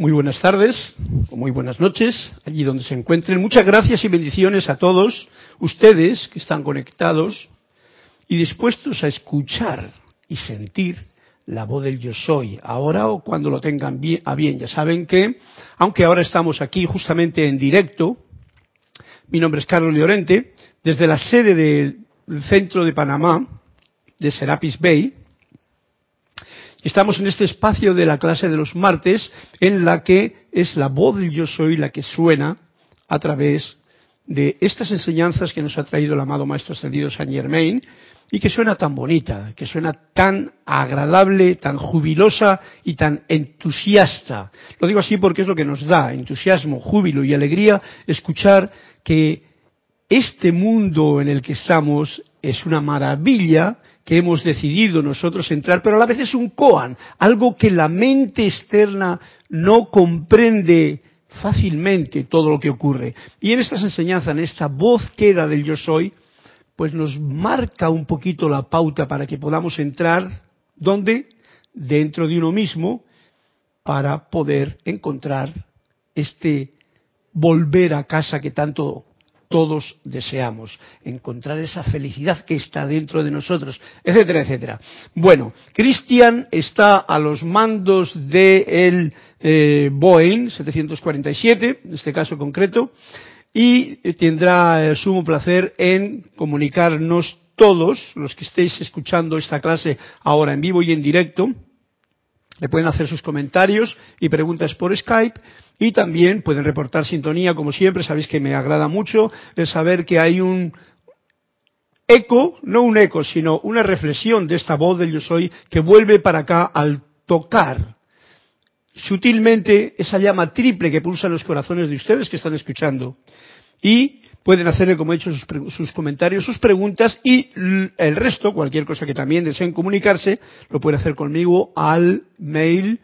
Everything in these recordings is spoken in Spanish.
Muy buenas tardes o muy buenas noches, allí donde se encuentren. Muchas gracias y bendiciones a todos ustedes que están conectados y dispuestos a escuchar y sentir la voz del yo soy, ahora o cuando lo tengan bien, a bien. Ya saben que, aunque ahora estamos aquí justamente en directo, mi nombre es Carlos Llorente, desde la sede del centro de Panamá, de Serapis Bay, Estamos en este espacio de la clase de los martes en la que es la voz del yo soy la que suena a través de estas enseñanzas que nos ha traído el amado Maestro Ascendido Saint Germain y que suena tan bonita, que suena tan agradable, tan jubilosa y tan entusiasta. Lo digo así porque es lo que nos da entusiasmo, júbilo y alegría escuchar que este mundo en el que estamos es una maravilla que hemos decidido nosotros entrar, pero a la vez es un koan, algo que la mente externa no comprende fácilmente todo lo que ocurre. Y en estas enseñanzas, en esta voz que era del yo soy, pues nos marca un poquito la pauta para que podamos entrar, ¿dónde? Dentro de uno mismo, para poder encontrar este volver a casa que tanto todos deseamos, encontrar esa felicidad que está dentro de nosotros, etcétera, etcétera. Bueno, Cristian está a los mandos del de eh, Boeing 747, en este caso concreto, y tendrá el sumo placer en comunicarnos todos los que estéis escuchando esta clase ahora en vivo y en directo. Le pueden hacer sus comentarios y preguntas por Skype y también pueden reportar sintonía, como siempre, sabéis que me agrada mucho el saber que hay un eco, no un eco, sino una reflexión de esta voz del yo soy que vuelve para acá al tocar sutilmente esa llama triple que pulsa en los corazones de ustedes que están escuchando. Y pueden hacerle, como he dicho, sus, sus, comentarios, sus preguntas y el resto, cualquier cosa que también deseen comunicarse, lo pueden hacer conmigo al mail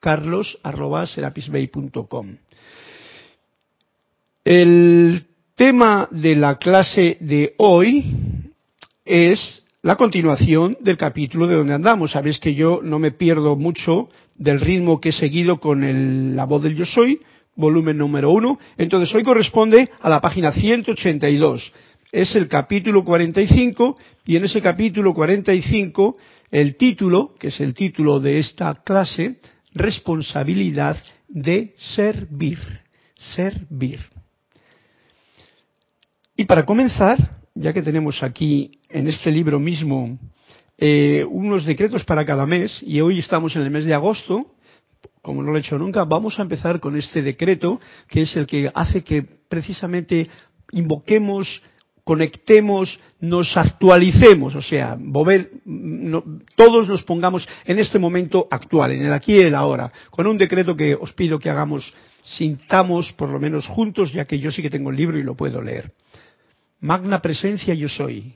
carlos.serapisbay.com. El tema de la clase de hoy es la continuación del capítulo de donde andamos. Sabéis que yo no me pierdo mucho del ritmo que he seguido con la voz del yo soy, volumen número uno. Entonces hoy corresponde a la página 182. Es el capítulo 45 y en ese capítulo 45 el título, que es el título de esta clase, responsabilidad de servir, servir. Y para comenzar, ya que tenemos aquí en este libro mismo eh, unos decretos para cada mes, y hoy estamos en el mes de agosto, como no lo he hecho nunca, vamos a empezar con este decreto, que es el que hace que precisamente invoquemos conectemos, nos actualicemos, o sea, todos nos pongamos en este momento actual, en el aquí y el ahora, con un decreto que os pido que hagamos, sintamos por lo menos juntos, ya que yo sí que tengo el libro y lo puedo leer. Magna presencia yo soy.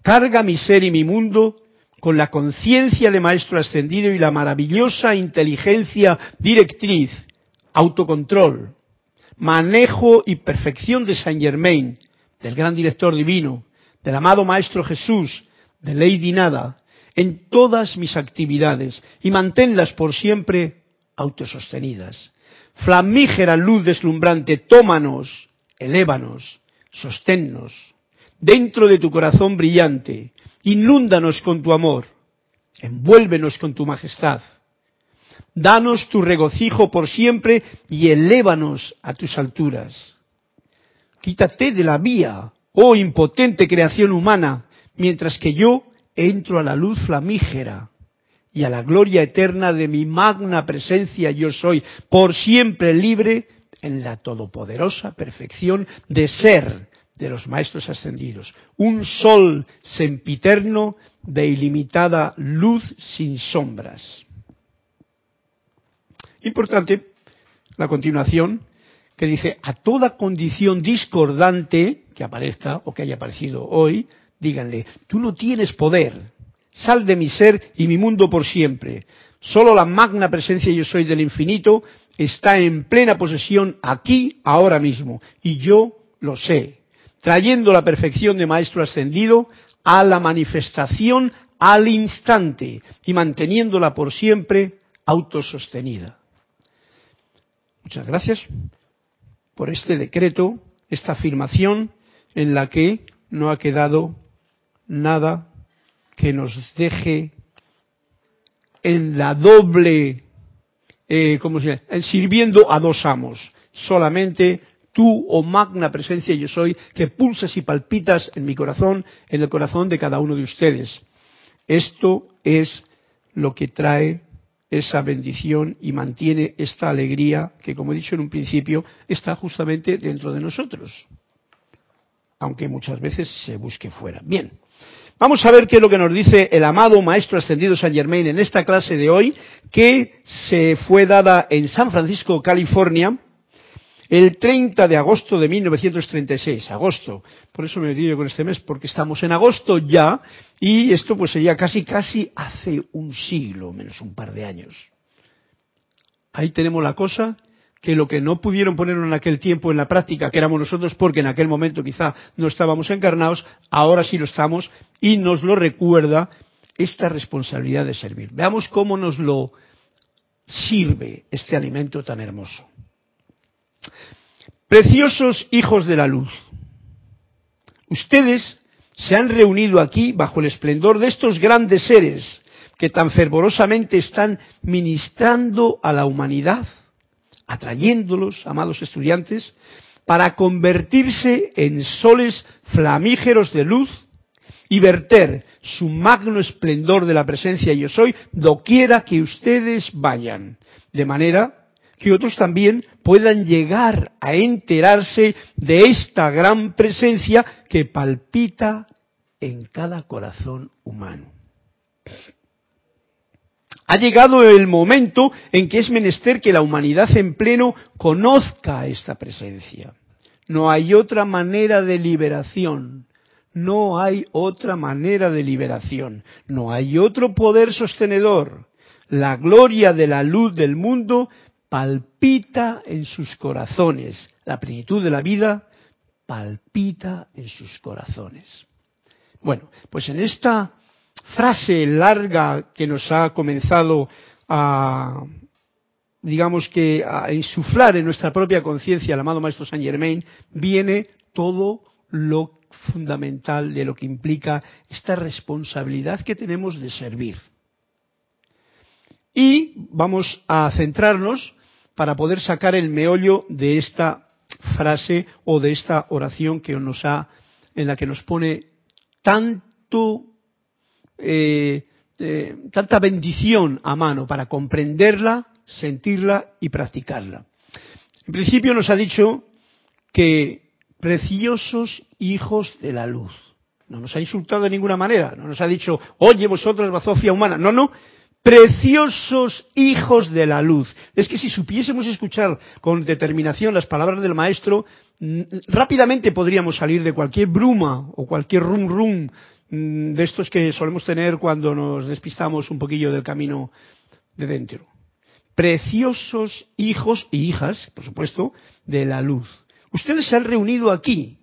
Carga mi ser y mi mundo con la conciencia de Maestro Ascendido y la maravillosa inteligencia directriz, autocontrol, manejo y perfección de Saint Germain, del gran director divino, del amado Maestro Jesús, de Lady Nada, en todas mis actividades y manténlas por siempre autosostenidas. Flamígera luz deslumbrante, tómanos, elévanos, sosténnos, dentro de tu corazón brillante, inúndanos con tu amor, envuélvenos con tu majestad. Danos tu regocijo por siempre y elévanos a tus alturas. Quítate de la vía, oh impotente creación humana, mientras que yo entro a la luz flamígera y a la gloria eterna de mi magna presencia yo soy, por siempre libre en la todopoderosa perfección de ser de los maestros ascendidos, un sol sempiterno de ilimitada luz sin sombras. Importante la continuación que dice, a toda condición discordante que aparezca o que haya aparecido hoy, díganle, tú no tienes poder, sal de mi ser y mi mundo por siempre. Solo la magna presencia yo soy del infinito está en plena posesión aquí, ahora mismo, y yo lo sé, trayendo la perfección de Maestro Ascendido a la manifestación al instante y manteniéndola por siempre autosostenida. Muchas gracias por este decreto, esta afirmación en la que no ha quedado nada que nos deje en la doble, eh, ¿cómo se llama? Sirviendo a dos amos. Solamente tú, oh magna presencia yo soy, que pulsas y palpitas en mi corazón, en el corazón de cada uno de ustedes. Esto es lo que trae esa bendición y mantiene esta alegría que, como he dicho en un principio, está justamente dentro de nosotros, aunque muchas veces se busque fuera. Bien, vamos a ver qué es lo que nos dice el amado Maestro Ascendido San Germain en esta clase de hoy, que se fue dada en San Francisco, California, el 30 de agosto de 1936, agosto. Por eso me metido con este mes, porque estamos en agosto ya, y esto pues sería casi, casi hace un siglo, menos un par de años. Ahí tenemos la cosa, que lo que no pudieron poner en aquel tiempo en la práctica, que éramos nosotros, porque en aquel momento quizá no estábamos encarnados, ahora sí lo estamos, y nos lo recuerda esta responsabilidad de servir. Veamos cómo nos lo sirve este alimento tan hermoso. Preciosos hijos de la luz, ustedes se han reunido aquí bajo el esplendor de estos grandes seres que tan fervorosamente están ministrando a la humanidad, atrayéndolos, amados estudiantes, para convertirse en soles flamígeros de luz y verter su magno esplendor de la presencia yo soy doquiera que ustedes vayan, de manera que otros también puedan llegar a enterarse de esta gran presencia que palpita en cada corazón humano. Ha llegado el momento en que es menester que la humanidad en pleno conozca esta presencia. No hay otra manera de liberación. No hay otra manera de liberación. No hay otro poder sostenedor. La gloria de la luz del mundo palpita en sus corazones. La plenitud de la vida palpita en sus corazones. Bueno, pues en esta frase larga que nos ha comenzado a, digamos que, a insuflar en nuestra propia conciencia el amado Maestro Saint Germain, viene todo lo fundamental de lo que implica esta responsabilidad que tenemos de servir. Y vamos a centrarnos para poder sacar el meollo de esta frase o de esta oración que nos ha, en la que nos pone tanto, eh, eh, tanta bendición a mano para comprenderla, sentirla y practicarla. En principio nos ha dicho que preciosos hijos de la luz. No nos ha insultado de ninguna manera, no nos ha dicho, oye vosotros, bazofia humana. No, no, preciosos hijos de la luz. Es que si supiésemos escuchar con determinación las palabras del maestro, mm, rápidamente podríamos salir de cualquier bruma o cualquier rum rum mm, de estos que solemos tener cuando nos despistamos un poquillo del camino de dentro. Preciosos hijos y hijas, por supuesto, de la luz. Ustedes se han reunido aquí,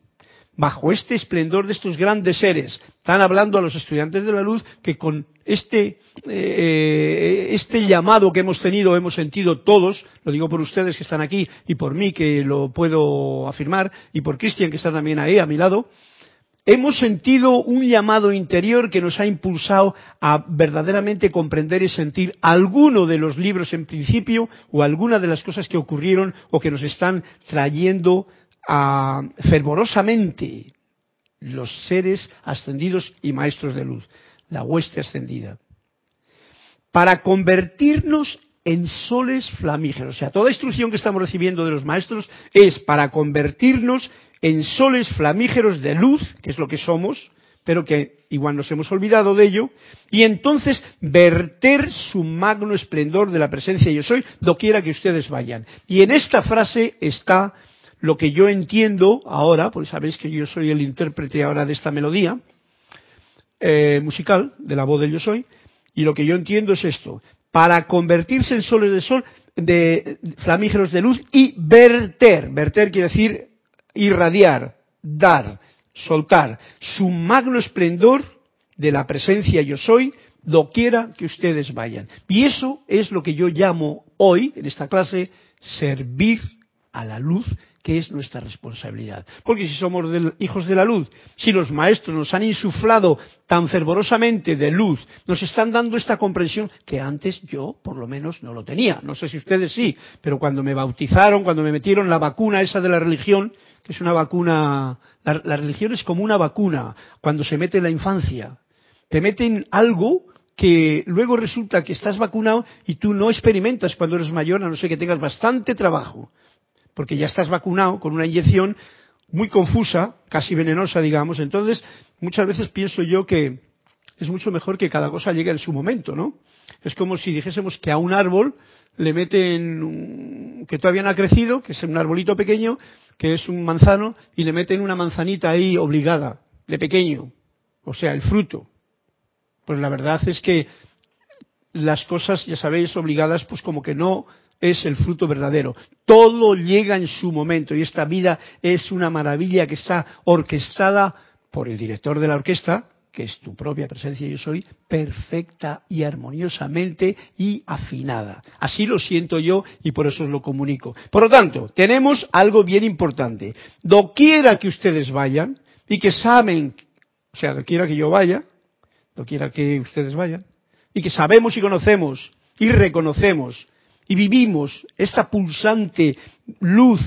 bajo este esplendor de estos grandes seres. Están hablando a los estudiantes de la luz que con este, eh, este llamado que hemos tenido, hemos sentido todos, lo digo por ustedes que están aquí y por mí que lo puedo afirmar y por Cristian que está también ahí a mi lado, hemos sentido un llamado interior que nos ha impulsado a verdaderamente comprender y sentir alguno de los libros en principio o alguna de las cosas que ocurrieron o que nos están trayendo a, fervorosamente los seres ascendidos y maestros de luz, la hueste ascendida, para convertirnos en soles flamígeros. O sea, toda instrucción que estamos recibiendo de los maestros es para convertirnos en soles flamígeros de luz, que es lo que somos, pero que igual nos hemos olvidado de ello, y entonces verter su magno esplendor de la presencia yo soy, doquiera que ustedes vayan. Y en esta frase está lo que yo entiendo ahora, porque sabéis que yo soy el intérprete ahora de esta melodía eh, musical, de la voz del yo soy, y lo que yo entiendo es esto, para convertirse en soles de sol, de flamígeros de luz y verter, verter quiere decir irradiar, dar, soltar. Su magno esplendor de la presencia yo soy doquiera que ustedes vayan. Y eso es lo que yo llamo hoy, en esta clase, servir a la luz, que es nuestra responsabilidad. Porque si somos hijos de la luz, si los maestros nos han insuflado tan fervorosamente de luz, nos están dando esta comprensión que antes yo, por lo menos, no lo tenía. No sé si ustedes sí, pero cuando me bautizaron, cuando me metieron la vacuna esa de la religión, que es una vacuna, la, la religión es como una vacuna cuando se mete en la infancia. Te meten algo que luego resulta que estás vacunado y tú no experimentas cuando eres mayor, a no ser que tengas bastante trabajo, porque ya estás vacunado con una inyección muy confusa, casi venenosa, digamos. Entonces, muchas veces pienso yo que es mucho mejor que cada cosa llegue en su momento, ¿no? Es como si dijésemos que a un árbol le meten, que todavía no ha crecido, que es un arbolito pequeño, que es un manzano, y le meten una manzanita ahí obligada, de pequeño, o sea, el fruto. Pues la verdad es que las cosas, ya sabéis, obligadas, pues como que no es el fruto verdadero. Todo llega en su momento y esta vida es una maravilla que está orquestada por el director de la orquesta, que es tu propia presencia yo soy, perfecta y armoniosamente y afinada. Así lo siento yo y por eso os lo comunico. Por lo tanto, tenemos algo bien importante. Doquiera que ustedes vayan y que saben, o sea, doquiera que yo vaya, no quiera que ustedes vayan, y que sabemos y conocemos y reconocemos y vivimos esta pulsante luz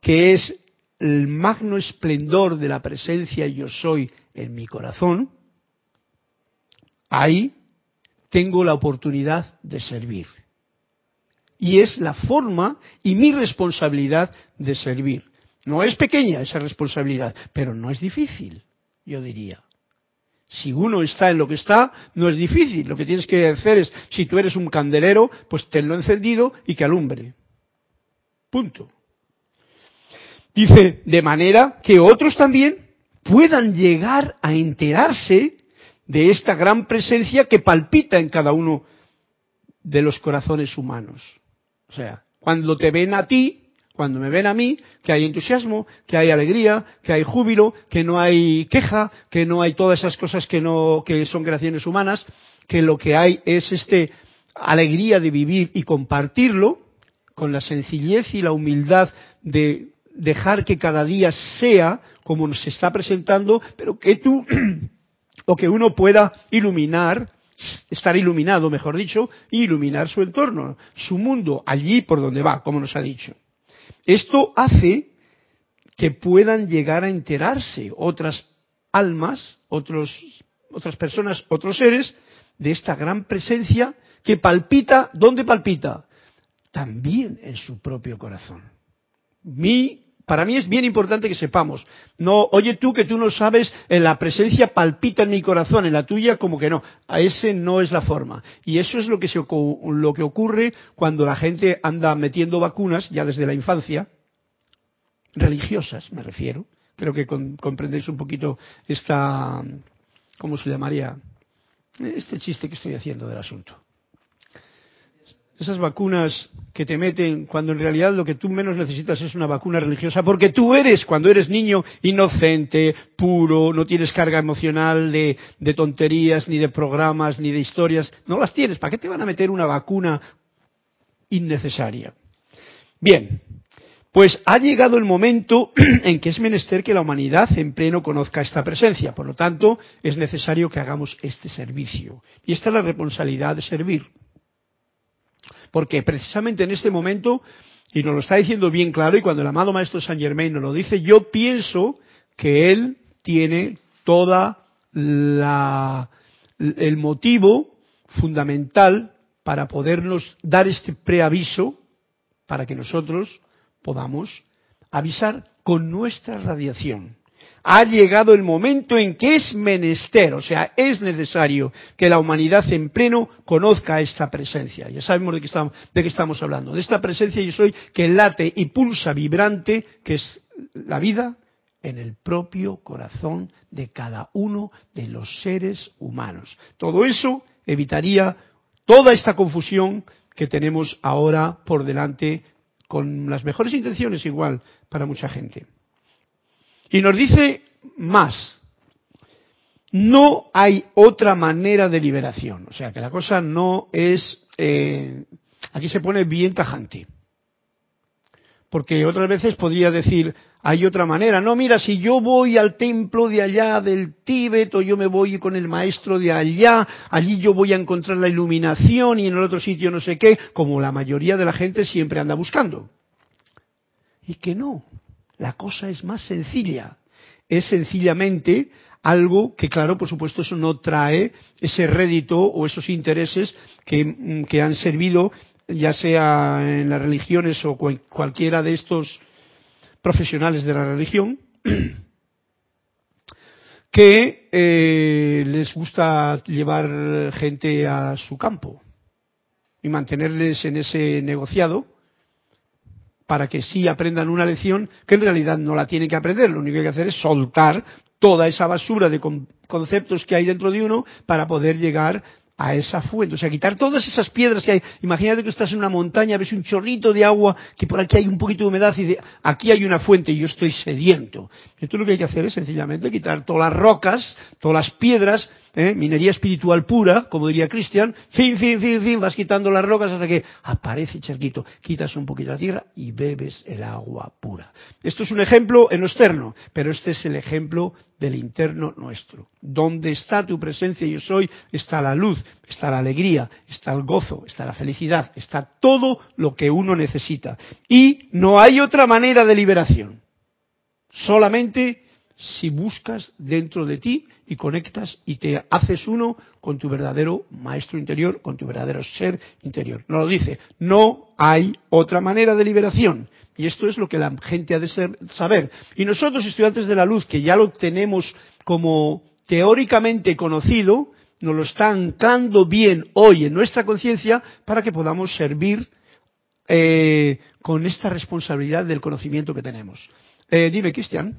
que es el magno esplendor de la presencia yo soy en mi corazón, ahí tengo la oportunidad de servir. Y es la forma y mi responsabilidad de servir. No es pequeña esa responsabilidad, pero no es difícil, yo diría. Si uno está en lo que está, no es difícil. Lo que tienes que hacer es, si tú eres un candelero, pues tenlo encendido y que alumbre. Punto. Dice, de manera que otros también puedan llegar a enterarse de esta gran presencia que palpita en cada uno de los corazones humanos. O sea, cuando te ven a ti, cuando me ven a mí, que hay entusiasmo, que hay alegría, que hay júbilo, que no hay queja, que no hay todas esas cosas que no, que son creaciones humanas, que lo que hay es este alegría de vivir y compartirlo con la sencillez y la humildad de dejar que cada día sea como nos está presentando, pero que tú o que uno pueda iluminar, estar iluminado, mejor dicho, y iluminar su entorno, su mundo, allí por donde va, como nos ha dicho. Esto hace que puedan llegar a enterarse otras almas, otras personas, otros seres, de esta gran presencia que palpita, ¿dónde palpita? También en su propio corazón. Mi, para mí es bien importante que sepamos, no, oye tú que tú no sabes, en la presencia palpita en mi corazón, en la tuya como que no, a ese no es la forma. Y eso es lo que, se, lo que ocurre cuando la gente anda metiendo vacunas, ya desde la infancia, religiosas me refiero, creo que comprendéis un poquito esta, ¿cómo se llamaría? Este chiste que estoy haciendo del asunto. Esas vacunas que te meten cuando en realidad lo que tú menos necesitas es una vacuna religiosa, porque tú eres, cuando eres niño, inocente, puro, no tienes carga emocional de, de tonterías, ni de programas, ni de historias, no las tienes. ¿Para qué te van a meter una vacuna innecesaria? Bien, pues ha llegado el momento en que es menester que la humanidad en pleno conozca esta presencia. Por lo tanto, es necesario que hagamos este servicio. Y esta es la responsabilidad de servir. Porque precisamente en este momento, y nos lo está diciendo bien claro, y cuando el amado Maestro Saint Germain nos lo dice, yo pienso que él tiene toda el motivo fundamental para podernos dar este preaviso para que nosotros podamos avisar con nuestra radiación. Ha llegado el momento en que es menester, o sea, es necesario que la humanidad en pleno conozca esta presencia. Ya sabemos de qué estamos, hablando. De esta presencia yo soy que late y pulsa vibrante, que es la vida, en el propio corazón de cada uno de los seres humanos. Todo eso evitaría toda esta confusión que tenemos ahora por delante con las mejores intenciones igual para mucha gente. Y nos dice más. no hay otra manera de liberación. O sea, que la cosa no es... Eh, aquí se pone bien tajante. Porque otras veces podría decir, hay otra manera. No, mira, si yo voy al templo de allá del Tíbet o yo me voy con el maestro de allá, allí yo voy a encontrar la iluminación y en el otro sitio no sé qué, como la mayoría de la gente siempre anda buscando. Y que no, la cosa es más sencilla. Es sencillamente algo que, claro, por supuesto, eso no trae ese rédito o esos intereses que, mm, han servido, ya sea en las religiones o cualquiera de estos profesionales de la religión, que eh, les gusta llevar gente a su campo y mantenerles en ese negociado para que sí aprendan una lección que en realidad no la tienen que aprender, lo único que hay que hacer es soltar toda esa basura de conceptos que hay dentro de uno para poder llegar a esa fuente, o sea, quitar todas esas piedras que hay. Imagínate que estás en una montaña, ves un chorrito de agua, que por aquí hay un poquito de humedad y aquí hay una fuente y yo estoy sediento. Entonces lo que hay que hacer es sencillamente quitar todas las rocas, todas las piedras, ¿eh? minería espiritual pura, como diría Cristian, fin, fin, fin, fin, vas quitando las rocas hasta que aparece charquito, quitas un poquito la tierra y bebes el agua pura. Esto es un ejemplo en lo externo, pero este es el ejemplo del interno nuestro. Donde está tu presencia yo soy, está la luz, está la alegría, está el gozo, está la felicidad, está todo lo que uno necesita. Y no hay otra manera de liberación. Solamente si buscas dentro de ti y conectas y te haces uno con tu verdadero maestro interior, con tu verdadero ser interior. No lo dice, no hay otra manera de liberación. Y esto es lo que la gente ha de saber. Y nosotros, estudiantes de la luz, que ya lo tenemos como teóricamente conocido, nos lo están anclando bien hoy en nuestra conciencia para que podamos servir eh, con esta responsabilidad del conocimiento que tenemos. Eh, dime, Cristian.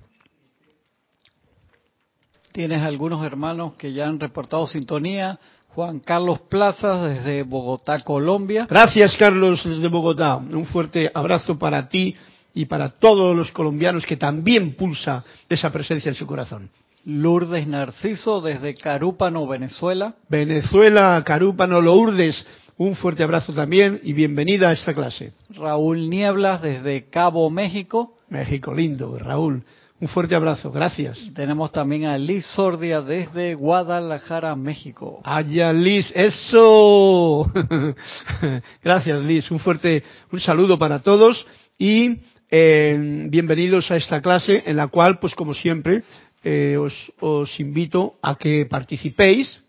Tienes algunos hermanos que ya han reportado sintonía. Juan Carlos Plazas desde Bogotá, Colombia. Gracias, Carlos, desde Bogotá. Un fuerte abrazo para ti y para todos los colombianos que también pulsa esa presencia en su corazón. Lourdes Narciso desde Carúpano, Venezuela. Venezuela, Carúpano, Lourdes. Un fuerte abrazo también y bienvenida a esta clase. Raúl Nieblas desde Cabo, México. México, lindo, Raúl. Un fuerte abrazo, gracias. Tenemos también a Liz Sordia desde Guadalajara, México. Allá Liz, eso. gracias Liz, un fuerte, un saludo para todos y eh, bienvenidos a esta clase en la cual, pues como siempre, eh, os, invito a que participéis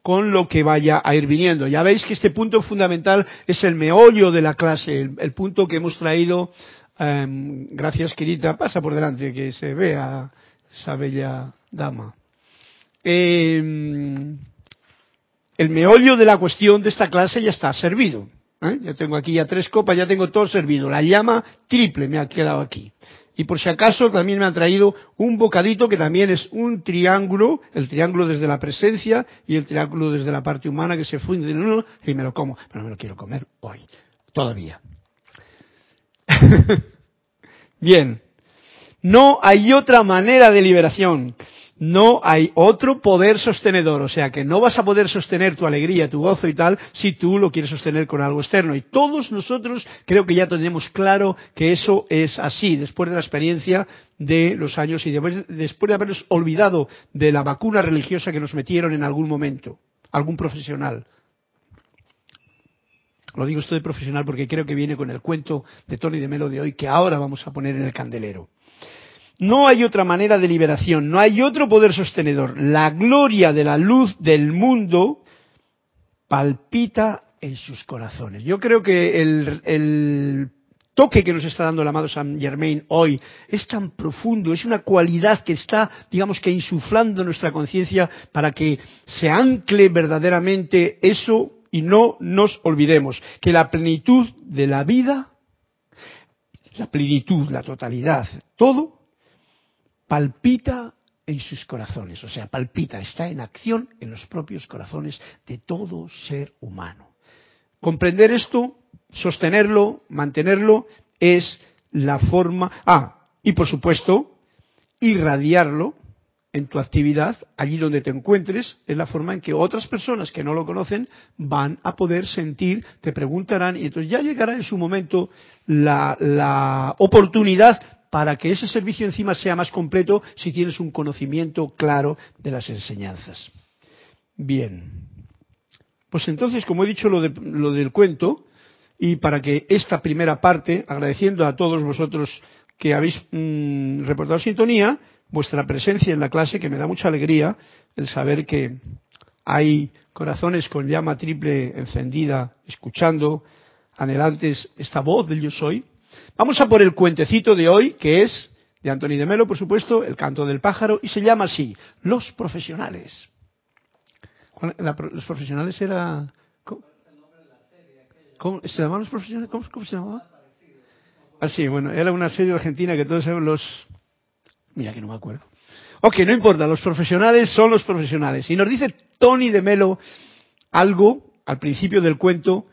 con lo que vaya a ir viniendo. Ya veis que este punto fundamental es el meollo de la clase, el punto que hemos traído Em, gracias, Kirita. Pasa por delante que se vea esa bella dama. Em, el meollo de la cuestión de esta clase ya está servido. ¿eh? Ya tengo aquí ya tres copas, ya tengo todo servido. La llama triple me ha quedado aquí. Y por si acaso también me ha traído un bocadito que también es un triángulo, el triángulo desde la presencia y el triángulo desde la parte humana que se funden en uno y me lo como. Pero me lo quiero comer hoy, todavía. Bien, no hay otra manera de liberación. No hay otro poder sostenedor, o sea que no vas a poder sostener tu alegría, tu gozo y tal si tú lo quieres sostener con algo externo. Y todos nosotros creo que ya tenemos claro que eso es así, después de la experiencia de los años y después, de habernos olvidado de la vacuna religiosa que nos metieron en algún momento, algún profesional. Lo digo esto de profesional porque creo que viene con el cuento de Tony de Melo de hoy que ahora vamos a poner en el candelero. No hay otra manera de liberación, no hay otro poder sostenedor. La gloria de la luz del mundo palpita en sus corazones. Yo creo que el, el toque que nos está dando el amado San Germain hoy es tan profundo, es una cualidad que está, digamos que insuflando nuestra conciencia para que se ancle verdaderamente eso y no nos olvidemos que la plenitud de la vida, la plenitud, la totalidad, todo palpita en sus corazones, o sea, palpita, está en acción en los propios corazones de todo ser humano. Comprender esto, sostenerlo, mantenerlo, es la forma, ah, y por supuesto, irradiarlo en tu actividad, allí donde te encuentres, es la forma en que otras personas que no lo conocen van a poder sentir, te preguntarán y entonces ya llegará en su momento la, oportunidad para que ese servicio encima sea más completo si tienes un conocimiento claro de las enseñanzas. Bien. Pues entonces, como he dicho lo, de, lo del cuento, y para que esta primera parte, agradeciendo a todos vosotros que habéis mmm, reportado sintonía, vuestra presencia en la clase, que me da mucha alegría el saber que hay corazones con llama triple encendida, escuchando, anhelantes esta voz del yo soy. Vamos a por el cuentecito de hoy, que es de Antoni de Melo, por supuesto, El canto del pájaro, y se llama así, Los profesionales. Los profesionales era... ¿Cómo? ¿Cómo? ¿Se llamaban los profesionales? ¿Cómo, se llamaba? Ah, sí, bueno, era una serie argentina que todos los Mira que no me acuerdo. Ok, no importa, los profesionales son los profesionales. Y nos dice Tony de Melo algo al principio del cuento,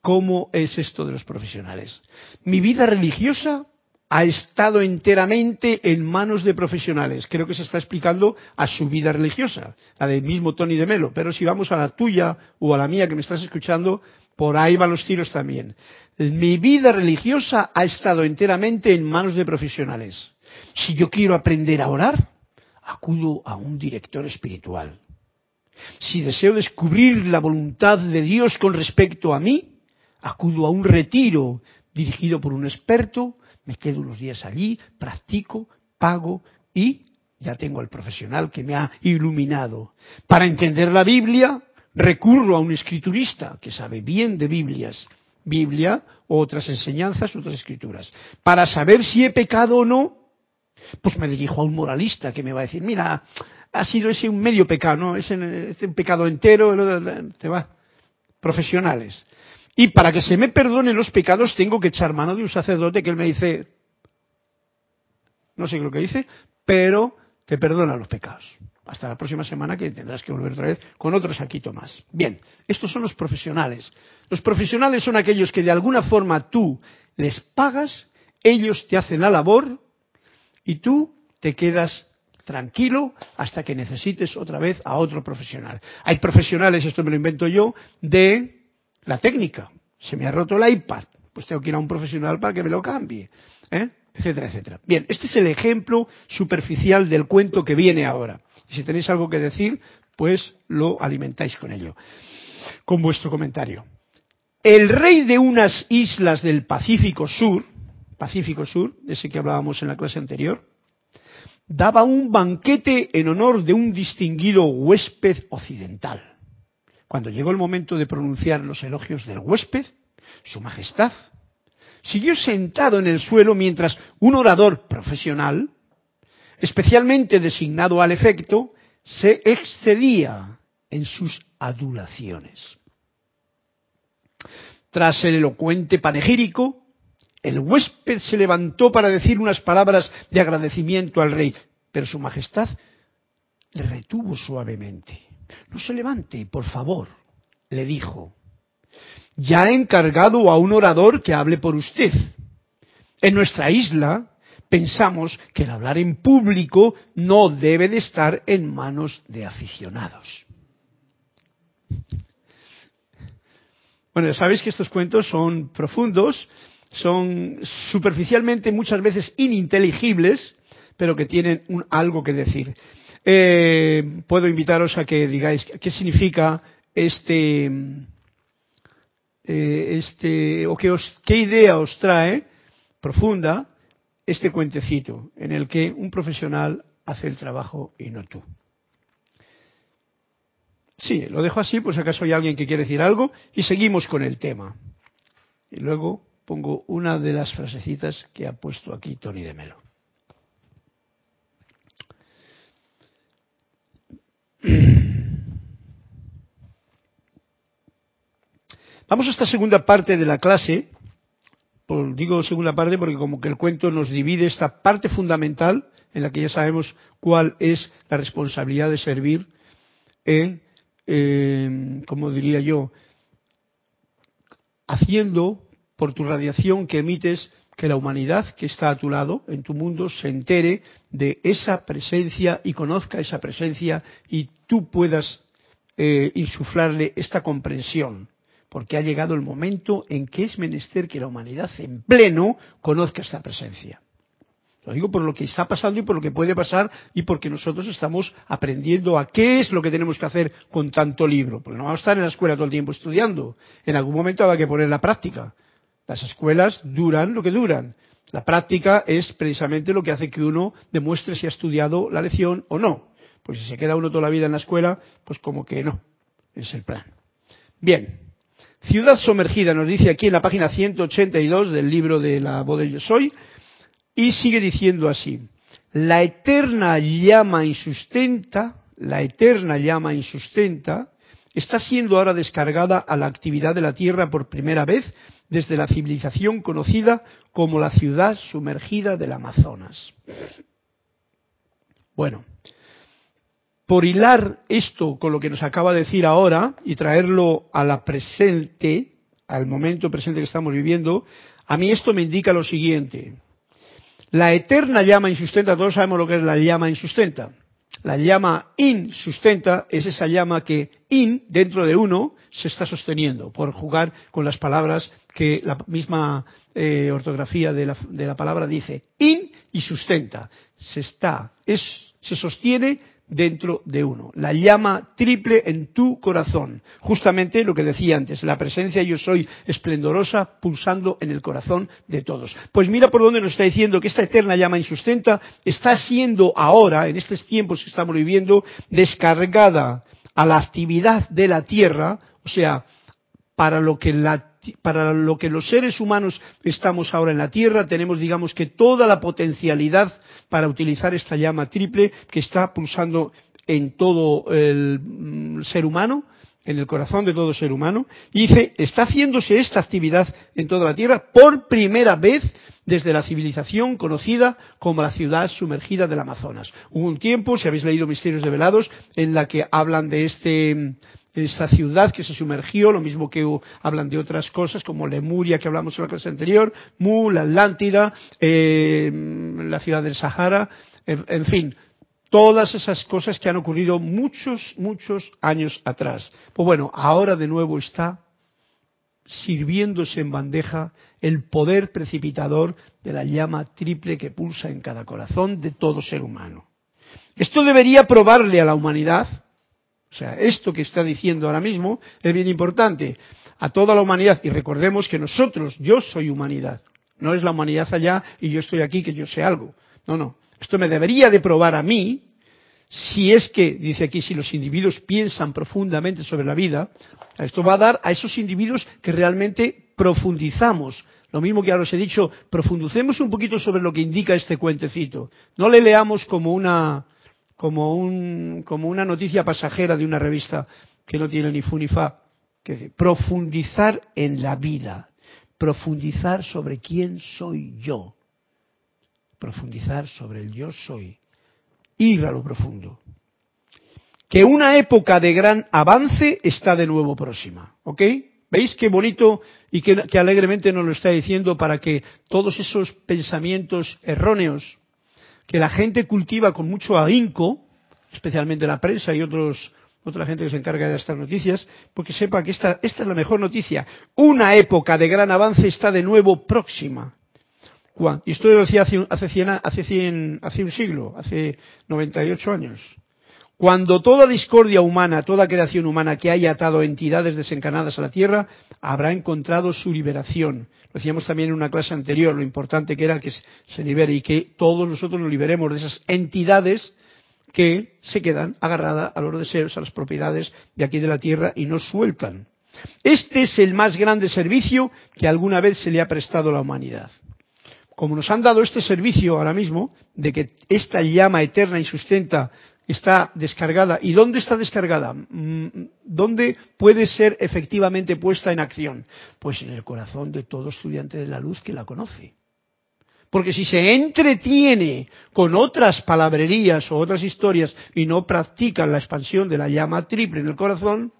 cómo es esto de los profesionales. Mi vida religiosa ha estado enteramente en manos de profesionales. Creo que se está explicando a su vida religiosa, la del mismo Tony de Melo. Pero si vamos a la tuya o a la mía que me estás escuchando, por ahí van los tiros también. Mi vida religiosa ha estado enteramente en manos de profesionales. Si yo quiero aprender a orar, acudo a un director espiritual. Si deseo descubrir la voluntad de Dios con respecto a mí, acudo a un retiro dirigido por un experto, me quedo unos días allí, practico, pago y ya tengo al profesional que me ha iluminado. Para entender la Biblia, recurro a un escriturista que sabe bien de Biblias, Biblia, otras enseñanzas, otras escrituras. Para saber si he pecado o no, pues me dirijo a un moralista que me va a decir, mira, ha sido ese un medio pecado, ¿no? Es, un pecado entero, te va. Profesionales. Y para que se me perdonen los pecados tengo que echar mano de un sacerdote que él me dice, no sé lo que dice, pero te perdona los pecados. Hasta la próxima semana que tendrás que volver otra vez con otro saquito más. Bien, estos son los profesionales. Los profesionales son aquellos que de alguna forma tú les pagas, ellos te hacen la labor y tú te quedas tranquilo hasta que necesites otra vez a otro profesional. Hay profesionales, esto me lo invento yo, de la técnica. Se me ha roto el iPad, pues tengo que ir a un profesional para que me lo cambie, ¿eh? etcétera, etcétera. Bien, este es el ejemplo superficial del cuento que viene ahora. Si tenéis algo que decir, pues lo alimentáis con ello, con vuestro comentario. El rey de unas islas del Pacífico Sur, Pacífico Sur, ese que hablábamos en la clase anterior, daba un banquete en honor de un distinguido huésped occidental. Cuando llegó el momento de pronunciar los elogios del huésped, Su Majestad siguió sentado en el suelo mientras un orador profesional, especialmente designado al efecto, se excedía en sus adulaciones. Tras el elocuente panegírico, el huésped se levantó para decir unas palabras de agradecimiento al rey, pero su majestad le retuvo suavemente. No se levante, por favor, le dijo. Ya he encargado a un orador que hable por usted. En nuestra isla pensamos que el hablar en público no debe de estar en manos de aficionados. Bueno, sabéis que estos cuentos son profundos son superficialmente muchas veces ininteligibles, pero que tienen un, algo que decir. Eh, puedo invitaros a que digáis qué significa este, eh, este o qué, qué idea os trae profunda este cuentecito en el que un profesional hace el trabajo y no tú. Sí, lo dejo así, pues acaso hay alguien que quiere decir algo y seguimos con el tema. Y luego pongo una de las frasecitas que ha puesto aquí Tony de Melo. Vamos a esta segunda parte de la clase. digo segunda parte porque como que el cuento nos divide esta parte fundamental en la que ya sabemos cuál es la responsabilidad de servir en, eh, como diría yo, haciendo por tu radiación que emites que la humanidad que está a tu lado, en tu mundo, se entere de esa presencia y conozca esa presencia y tú puedas eh, insuflarle esta comprensión. Porque ha llegado el momento en que es menester que la humanidad en pleno conozca esta presencia. Lo digo por lo que está pasando y por lo que puede pasar y porque nosotros estamos aprendiendo a qué es lo que tenemos que hacer con tanto libro. Porque no vamos a estar en la escuela todo el tiempo estudiando. En algún momento habrá que poner la práctica. Las escuelas duran lo que duran. La práctica es precisamente lo que hace que uno demuestre si ha estudiado la lección o no. Pues si se queda uno toda la vida en la escuela, pues como que no. Es el plan. Bien. Ciudad sumergida nos dice aquí en la página 182 del libro de la voz del yo soy. Y sigue diciendo así. La eterna llama insustenta, la eterna llama insustenta, está siendo ahora descargada a la actividad de la Tierra por primera vez desde la civilización conocida como la ciudad sumergida del Amazonas. Bueno, por hilar esto con lo que nos acaba de decir ahora y traerlo a la presente, al momento presente que estamos viviendo, a mí esto me indica lo siguiente. La eterna llama insustenta, todos sabemos lo que es la llama insustenta. La llama insustenta es esa llama que in, dentro de uno, se está sosteniendo, por jugar con las palabras que la misma eh, ortografía de la, de la, palabra dice. In y sustenta. Se está, es, se sostiene dentro de uno. La llama triple en tu corazón. Justamente lo que decía antes, la presencia yo soy esplendorosa pulsando en el corazón de todos. Pues mira por dónde nos está diciendo que esta eterna llama insustenta está siendo ahora, en estos tiempos que estamos viviendo, descargada a la actividad de la tierra, o sea, para lo que para lo que los seres humanos estamos ahora en la Tierra, tenemos, digamos que, toda la potencialidad para utilizar esta llama triple que está pulsando en todo el mm, ser humano, en el corazón de todo ser humano, y dice, está haciéndose esta actividad en toda la Tierra por primera vez desde la civilización conocida como la ciudad sumergida del Amazonas. Hubo un tiempo, si habéis leído Misterios Develados, en la que hablan de este esta ciudad que se sumergió, lo mismo que hablan de otras cosas como Lemuria que hablamos en la clase anterior, Mu, la Atlántida, eh, la ciudad del Sahara, en, en fin, todas esas cosas que han ocurrido muchos, muchos años atrás. Pues bueno, ahora de nuevo está sirviéndose en bandeja el poder precipitador de la llama triple que pulsa en cada corazón de todo ser humano. Esto debería probarle a la humanidad o sea, esto que está diciendo ahora mismo es bien importante a toda la humanidad. Y recordemos que nosotros, yo soy humanidad. No es la humanidad allá y yo estoy aquí que yo sé algo. No, no. Esto me debería de probar a mí si es que, dice aquí, si los individuos piensan profundamente sobre la vida, esto va a dar a esos individuos que realmente profundizamos. Lo mismo que ahora os he dicho, profundicemos un poquito sobre lo que indica este cuentecito. No le leamos como una, como, un, como una noticia pasajera de una revista que no tiene ni fu ni fa. Profundizar en la vida, profundizar sobre quién soy yo, profundizar sobre el yo soy, ir a lo profundo. Que una época de gran avance está de nuevo próxima, ¿ok? ¿Veis qué bonito y qué, qué alegremente nos lo está diciendo para que todos esos pensamientos erróneos que la gente cultiva con mucho ahínco, especialmente la prensa y otros, otra gente que se encarga de estas noticias, porque sepa que esta, esta es la mejor noticia. Una época de gran avance está de nuevo próxima. Y esto lo decía hace, hace, cien, hace, cien, hace un siglo, hace 98 años. Cuando toda discordia humana, toda creación humana que haya atado entidades desencarnadas a la Tierra, habrá encontrado su liberación. Lo decíamos también en una clase anterior, lo importante que era que se libere y que todos nosotros nos liberemos de esas entidades que se quedan agarradas a los deseos, a las propiedades de aquí de la Tierra y no sueltan. Este es el más grande servicio que alguna vez se le ha prestado a la humanidad. Como nos han dado este servicio ahora mismo, de que esta llama eterna y sustenta está descargada. ¿Y dónde está descargada? Mm, ¿Dónde puede ser efectivamente puesta en acción? Pues en el corazón de todo estudiante de la luz que la conoce. Porque si se entretiene con otras palabrerías o otras historias y no practica la expansión de la llama triple en el corazón,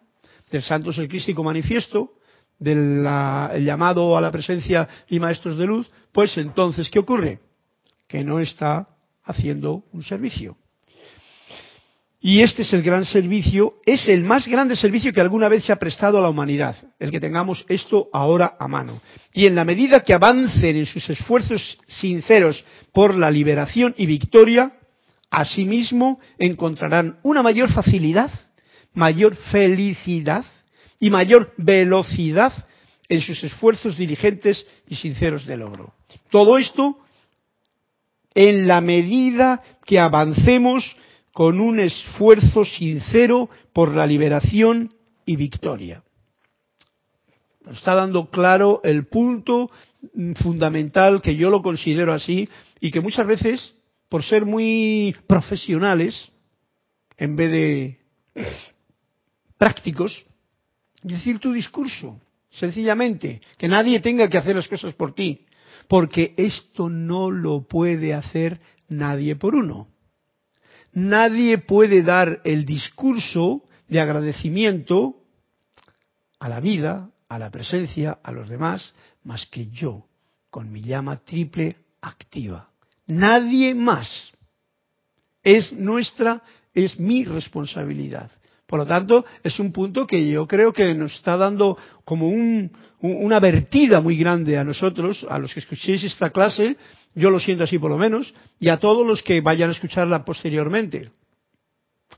del Santo Ser Crístico Manifiesto, del llamado a la presencia y maestros de luz, pues entonces, ¿qué ocurre? Que no está haciendo un servicio. Y este es el gran servicio, es el más grande servicio que alguna vez se ha prestado a la humanidad, el que tengamos esto ahora a mano. Y en la medida que avancen en sus esfuerzos sinceros por la liberación y victoria, asimismo encontrarán una mayor facilidad, mayor felicidad y mayor velocidad en sus esfuerzos diligentes y sinceros de logro. Todo esto en la medida que avancemos con un esfuerzo sincero por la liberación y victoria. Está dando claro el punto fundamental que yo lo considero así y que muchas veces, por ser muy profesionales, en vez de prácticos, decir tu discurso, sencillamente, que nadie tenga que hacer las cosas por ti, porque esto no lo puede hacer nadie por uno. Nadie puede dar el discurso de agradecimiento a la vida, a la presencia, a los demás, más que yo, con mi llama triple activa. Nadie más. Es nuestra, es mi responsabilidad. Por lo tanto, es un punto que yo creo que nos está dando como una vertida muy grande a nosotros, a los que escuchéis esta clase, yo lo siento así por lo menos, y a todos los que vayan a escucharla posteriormente.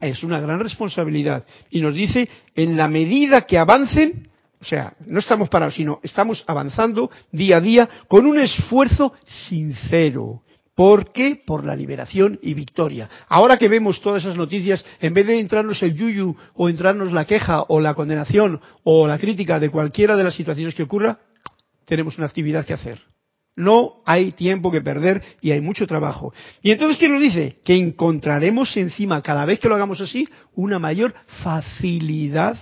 Es una gran responsabilidad. Y nos dice, en la medida que avancen, o sea, no estamos parados, sino estamos avanzando día a día con un esfuerzo sincero. ¿Por qué? Por la liberación y victoria. Ahora que vemos todas esas noticias, en vez de entrarnos el yuyu o entrarnos la queja o la condenación o la crítica de cualquiera de las situaciones que ocurra, tenemos una actividad que hacer. No hay tiempo que perder y hay mucho trabajo. Y entonces, ¿qué nos dice? Que encontraremos encima, cada vez que lo hagamos así, una mayor facilidad,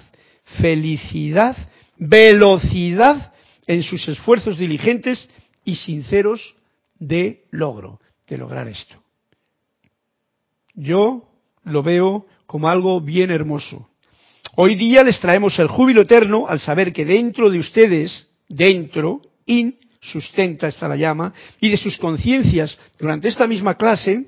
felicidad, velocidad en sus esfuerzos diligentes y sinceros de logro, de lograr esto. Yo lo veo como algo bien hermoso. Hoy día les traemos el júbilo eterno al saber que dentro de ustedes, dentro, in, sustenta esta la llama, y de sus conciencias durante esta misma clase,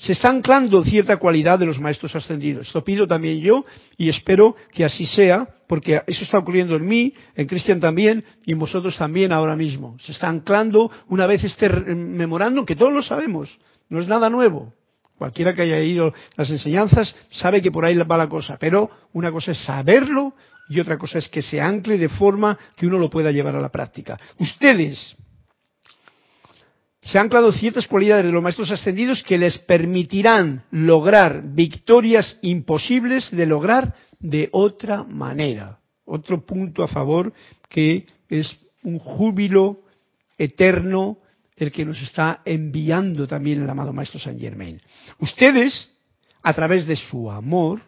se está anclando cierta cualidad de los maestros ascendidos. Esto pido también yo y espero que así sea, porque eso está ocurriendo en mí, en Cristian también y en vosotros también ahora mismo. Se está anclando una vez este memorando que todos lo sabemos, no es nada nuevo. Cualquiera que haya ido las enseñanzas sabe que por ahí va la cosa, pero una cosa es saberlo y otra cosa es que se ancle de forma que uno lo pueda llevar a la práctica. Ustedes se han anclado ciertas cualidades de los maestros ascendidos que les permitirán lograr victorias imposibles de lograr de otra manera. Otro punto a favor que es un júbilo eterno el que nos está enviando también el amado Maestro Saint Germain. Ustedes, a través de su amor,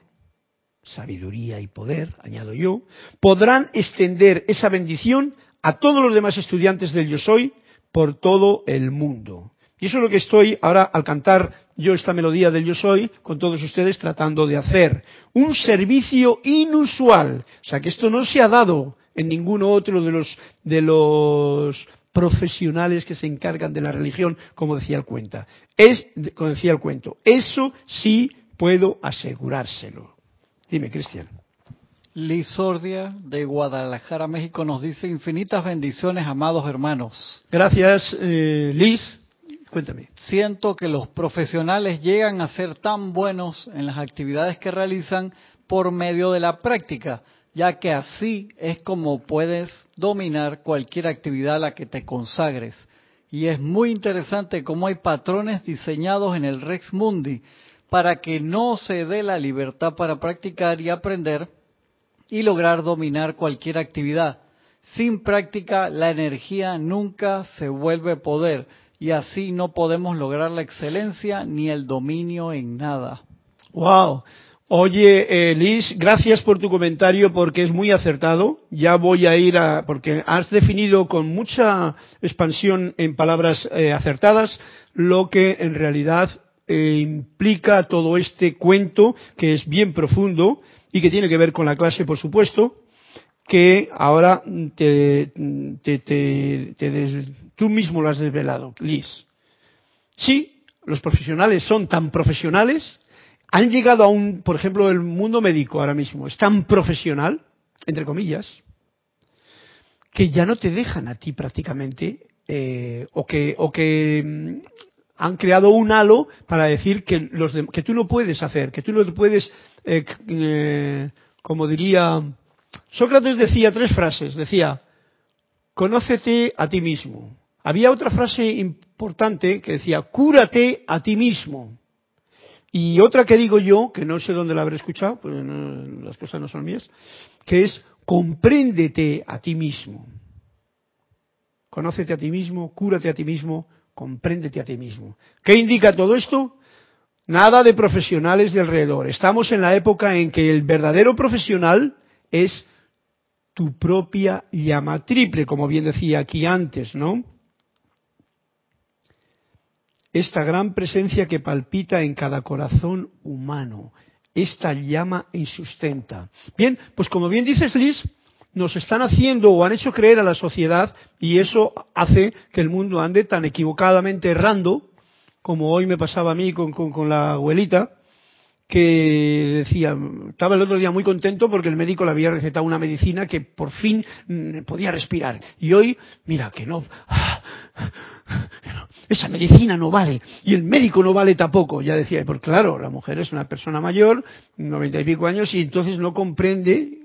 sabiduría y poder, añado yo, podrán extender esa bendición a todos los demás estudiantes del Yo Soy por todo el mundo. Y eso es lo que estoy ahora al cantar yo esta melodía del Yo Soy con todos ustedes tratando de hacer. Un servicio inusual. O sea que esto no se ha dado en ninguno otro de los, de los profesionales que se encargan de la religión, como decía el cuenta. Es, como decía el cuento. Eso sí puedo asegurárselo. Dime, Cristian. Liz Sordia, de Guadalajara, México, nos dice infinitas bendiciones, amados hermanos. Gracias, eh, Liz. Cuéntame. Siento que los profesionales llegan a ser tan buenos en las actividades que realizan por medio de la práctica, ya que así es como puedes dominar cualquier actividad a la que te consagres. Y es muy interesante cómo hay patrones diseñados en el Rex Mundi para que no se dé la libertad para practicar y aprender y lograr dominar cualquier actividad. Sin práctica, la energía nunca se vuelve poder y así no podemos lograr la excelencia ni el dominio en nada. Wow. Oye, eh, Liz, gracias por tu comentario porque es muy acertado. Ya voy a ir a, porque has definido con mucha expansión en palabras eh, acertadas lo que en realidad eh, implica todo este cuento que es bien profundo y que tiene que ver con la clase, por supuesto, que ahora te, tú mismo lo has desvelado, Liz. Sí, los profesionales son tan profesionales, han llegado a un, por ejemplo, el mundo médico ahora mismo es tan profesional, entre comillas, que ya no te dejan a ti prácticamente, eh, o que, o que han creado un halo para decir que, tú no puedes hacer, que tú no puedes, eh, eh, como diría, Sócrates decía tres frases, decía, conócete a ti mismo. Había otra frase importante que decía, cúrate a ti mismo. Y otra que digo yo, que no sé dónde la habré escuchado, pues las cosas no son mías, que es compréndete a ti mismo. Conócete a ti mismo, cúrate a ti mismo, compréndete a ti mismo. ¿Qué indica todo esto? Nada de profesionales de alrededor. Estamos en la época en que el verdadero profesional es tu propia llama triple, como bien decía aquí antes, ¿no? Esta gran presencia que palpita en cada corazón humano, esta llama insustenta. Bien, pues como bien dices Liz, nos están haciendo o han hecho creer a la sociedad y eso hace que el mundo ande tan equivocadamente errando, como hoy me pasaba a mí con, con la abuelita, que decía, estaba el otro día muy contento porque el médico le había recetado una medicina que por fin mm, podía respirar. Y hoy, mira, que no, esa medicina no vale y el médico no vale tampoco. Ya decía, porque claro, la mujer es una persona mayor, noventa y pico años, y entonces no comprende,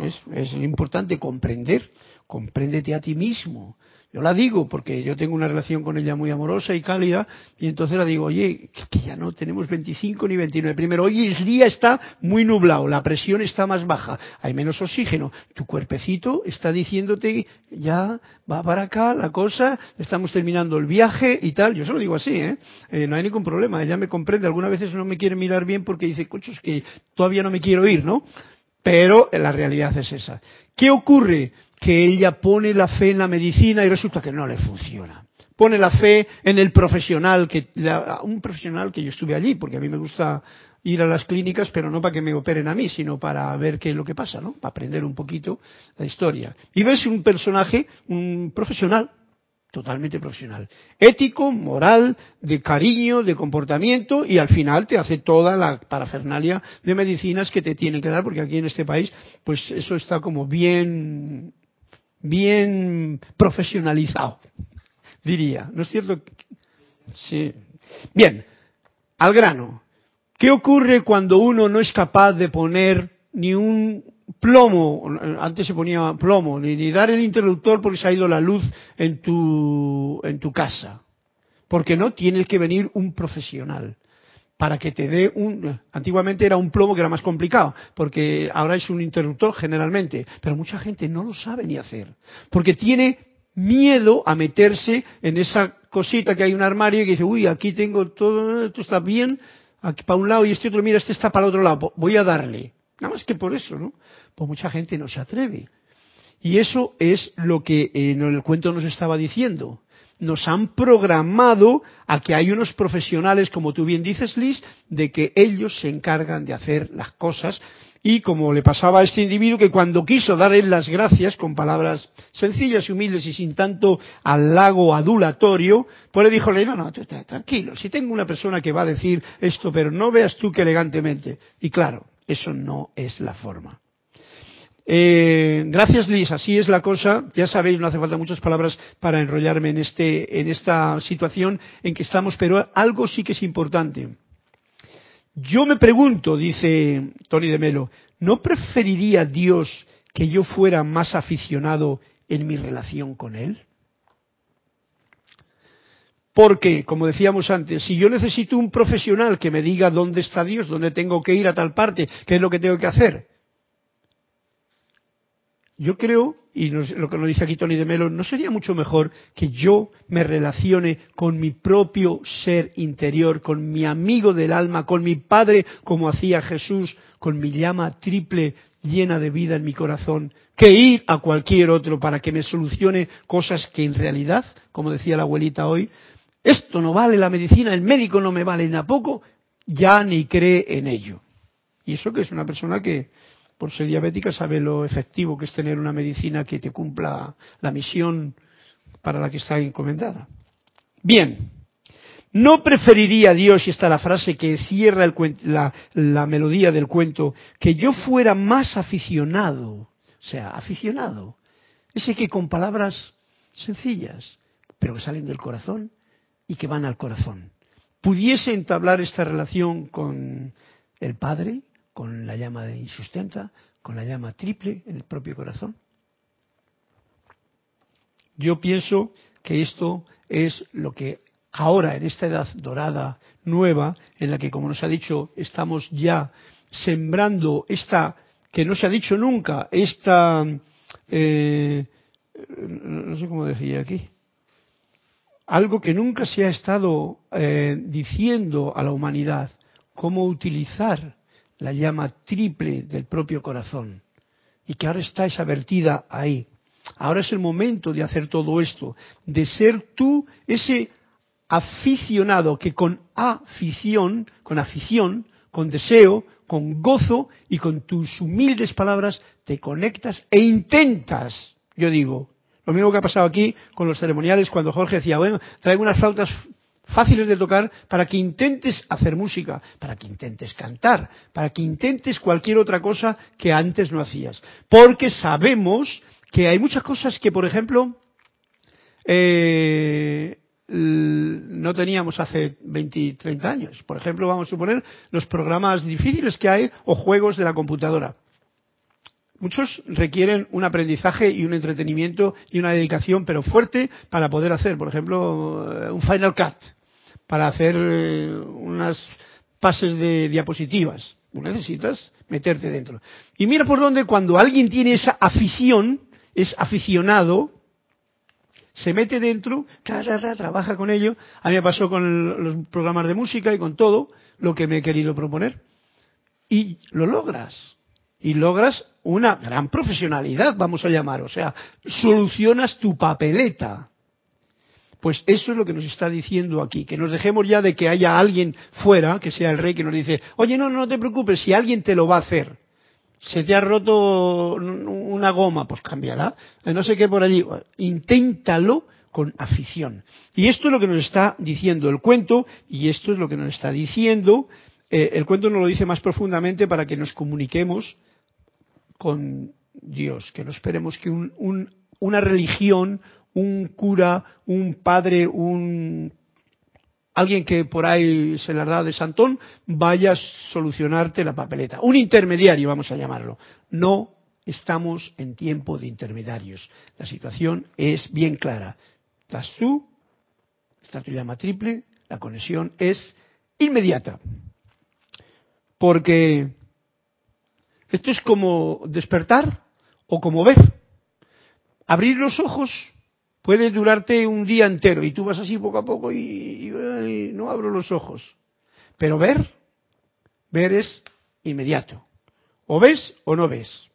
es, es importante comprender, compréndete a ti mismo. Yo la digo porque yo tengo una relación con ella muy amorosa y cálida y entonces la digo, oye, que ya no tenemos 25 ni 29. Primero, hoy el día está muy nublado, la presión está más baja, hay menos oxígeno, tu cuerpecito está diciéndote ya va para acá la cosa, estamos terminando el viaje y tal. Yo se lo digo así, ¿eh? ¿eh? no hay ningún problema, ella me comprende. Algunas veces no me quiere mirar bien porque dice, cochos, que todavía no me quiero ir, ¿no? Pero la realidad es esa. ¿Qué ocurre? que ella pone la fe en la medicina y resulta que no le funciona. Pone la fe en el profesional, que un profesional que yo estuve allí, porque a mí me gusta ir a las clínicas, pero no para que me operen a mí, sino para ver qué es lo que pasa, ¿no? Para aprender un poquito la historia. Y ves un personaje, un profesional, totalmente profesional, ético, moral, de cariño, de comportamiento y al final te hace toda la parafernalia de medicinas que te tienen que dar porque aquí en este país pues eso está como bien bien profesionalizado, diría. ¿No es cierto? Sí. Bien, al grano. ¿Qué ocurre cuando uno no es capaz de poner ni un plomo, antes se ponía plomo, ni, dar el interruptor porque se ha ido la luz en tu, en tu casa? Porque no tienes que venir un profesional para que te dé un... Antiguamente era un plomo que era más complicado, porque ahora es un interruptor generalmente, pero mucha gente no lo sabe ni hacer, porque tiene miedo a meterse en esa cosita que hay un armario y que dice, uy, aquí tengo todo, esto está bien, aquí para un lado y este otro, mira, este está para el otro lado, voy a darle. Nada más que por eso, ¿no? Pues mucha gente no se atreve. Y eso es lo que en el cuento nos estaba diciendo nos han programado a que hay unos profesionales, como tú bien dices, Liz, de que ellos se encargan de hacer las cosas. Y como le pasaba a este individuo que cuando quiso darle las gracias con palabras sencillas y humildes y sin tanto halago adulatorio, pues le dijo, no, no, tranquilo, si tengo una persona que va a decir esto, pero no veas tú que elegantemente. Y claro, eso no es la forma. Eh, gracias Liz, así es la cosa. Ya sabéis, no hace falta muchas palabras para enrollarme en, este, en esta situación en que estamos, pero algo sí que es importante. Yo me pregunto, dice Tony de Melo, ¿no preferiría Dios que yo fuera más aficionado en mi relación con Él? Porque, como decíamos antes, si yo necesito un profesional que me diga dónde está Dios, dónde tengo que ir a tal parte, qué es lo que tengo que hacer, yo creo, y lo que nos dice aquí Tony de Melo, ¿no sería mucho mejor que yo me relacione con mi propio ser interior, con mi amigo del alma, con mi Padre, como hacía Jesús, con mi llama triple llena de vida en mi corazón, que ir a cualquier otro para que me solucione cosas que en realidad, como decía la abuelita hoy, esto no vale la medicina, el médico no me vale ni a poco, ya ni cree en ello. Y eso que es una persona que por ser diabética, sabe lo efectivo que es tener una medicina que te cumpla la misión para la que está encomendada. Bien, ¿no preferiría Dios, y está la frase que cierra la, la melodía del cuento, que yo fuera más aficionado, o sea, aficionado, ese que con palabras sencillas, pero que salen del corazón y que van al corazón, pudiese entablar esta relación con el Padre, con la llama de insustenta, con la llama triple en el propio corazón? Yo pienso que esto es lo que ahora, en esta edad dorada nueva, en la que, como nos ha dicho, estamos ya sembrando esta, que no se ha dicho nunca, esta, eh, no sé cómo decía aquí, algo que nunca se ha estado eh, diciendo a la humanidad, cómo utilizar la llama triple del propio corazón, y que ahora está esa vertida ahí. Ahora es el momento de hacer todo esto, de ser tú ese aficionado que con afición, con afición, con deseo, con gozo y con tus humildes palabras te conectas e intentas, yo digo, lo mismo que ha pasado aquí con los ceremoniales cuando Jorge decía, bueno, traigo unas flautas fáciles de tocar para que intentes hacer música, para que intentes cantar, para que intentes cualquier otra cosa que antes no hacías. Porque sabemos que hay muchas cosas que, por ejemplo, eh, no teníamos hace 20, 30 años. Por ejemplo, vamos a suponer los programas difíciles que hay o juegos de la computadora. Muchos requieren un aprendizaje y un entretenimiento y una dedicación, pero fuerte, para poder hacer, por ejemplo, eh, un Final Cut, para hacer eh, unas pases de diapositivas. necesitas meterte dentro. Y mira por dónde cuando alguien tiene esa afición, es aficionado, se mete dentro, trabaja con ello. A mí me pasó con los programas de música y con todo lo que me he querido proponer. Y lo logras. Y logras una gran profesionalidad, vamos a llamar. O sea, solucionas tu papeleta. Pues eso es lo que nos está diciendo aquí, que nos dejemos ya de que haya alguien fuera, que sea el rey, que nos dice, oye, no, no te preocupes, si alguien te lo va a hacer se te ha roto una goma, pues cambiará. No sé qué por allí. Inténtalo con afición. Y esto es lo que nos está diciendo el cuento, y esto es lo que nos está diciendo. Eh, el cuento nos lo dice más profundamente para que nos comuniquemos con Dios, que no esperemos que una religión, un cura, un padre, un alguien que por ahí se la da de santón vaya a solucionarte la papeleta. Un intermediario, vamos a llamarlo. No estamos en tiempo de intermediarios. La situación es bien clara. Estás tú, está tu llama triple, la conexión es inmediata. Porque esto es como despertar o como ver. Abrir los ojos puede durarte un día entero y tú vas así poco a poco y, no abro los ojos. Pero ver, ver es inmediato. O ves o no ves.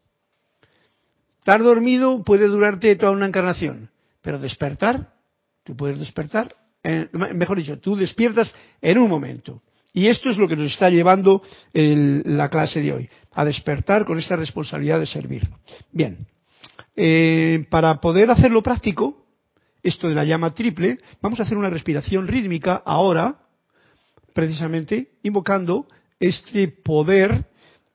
Estar dormido puede durarte toda una encarnación, pero despertar, tú puedes despertar, mejor dicho, tú despiertas en un momento. Y esto es lo que nos está llevando la clase de hoy, a despertar con esta responsabilidad de servir. Bien, eh, para poder hacerlo práctico, esto de la llama triple, vamos a hacer una respiración rítmica ahora, precisamente invocando este poder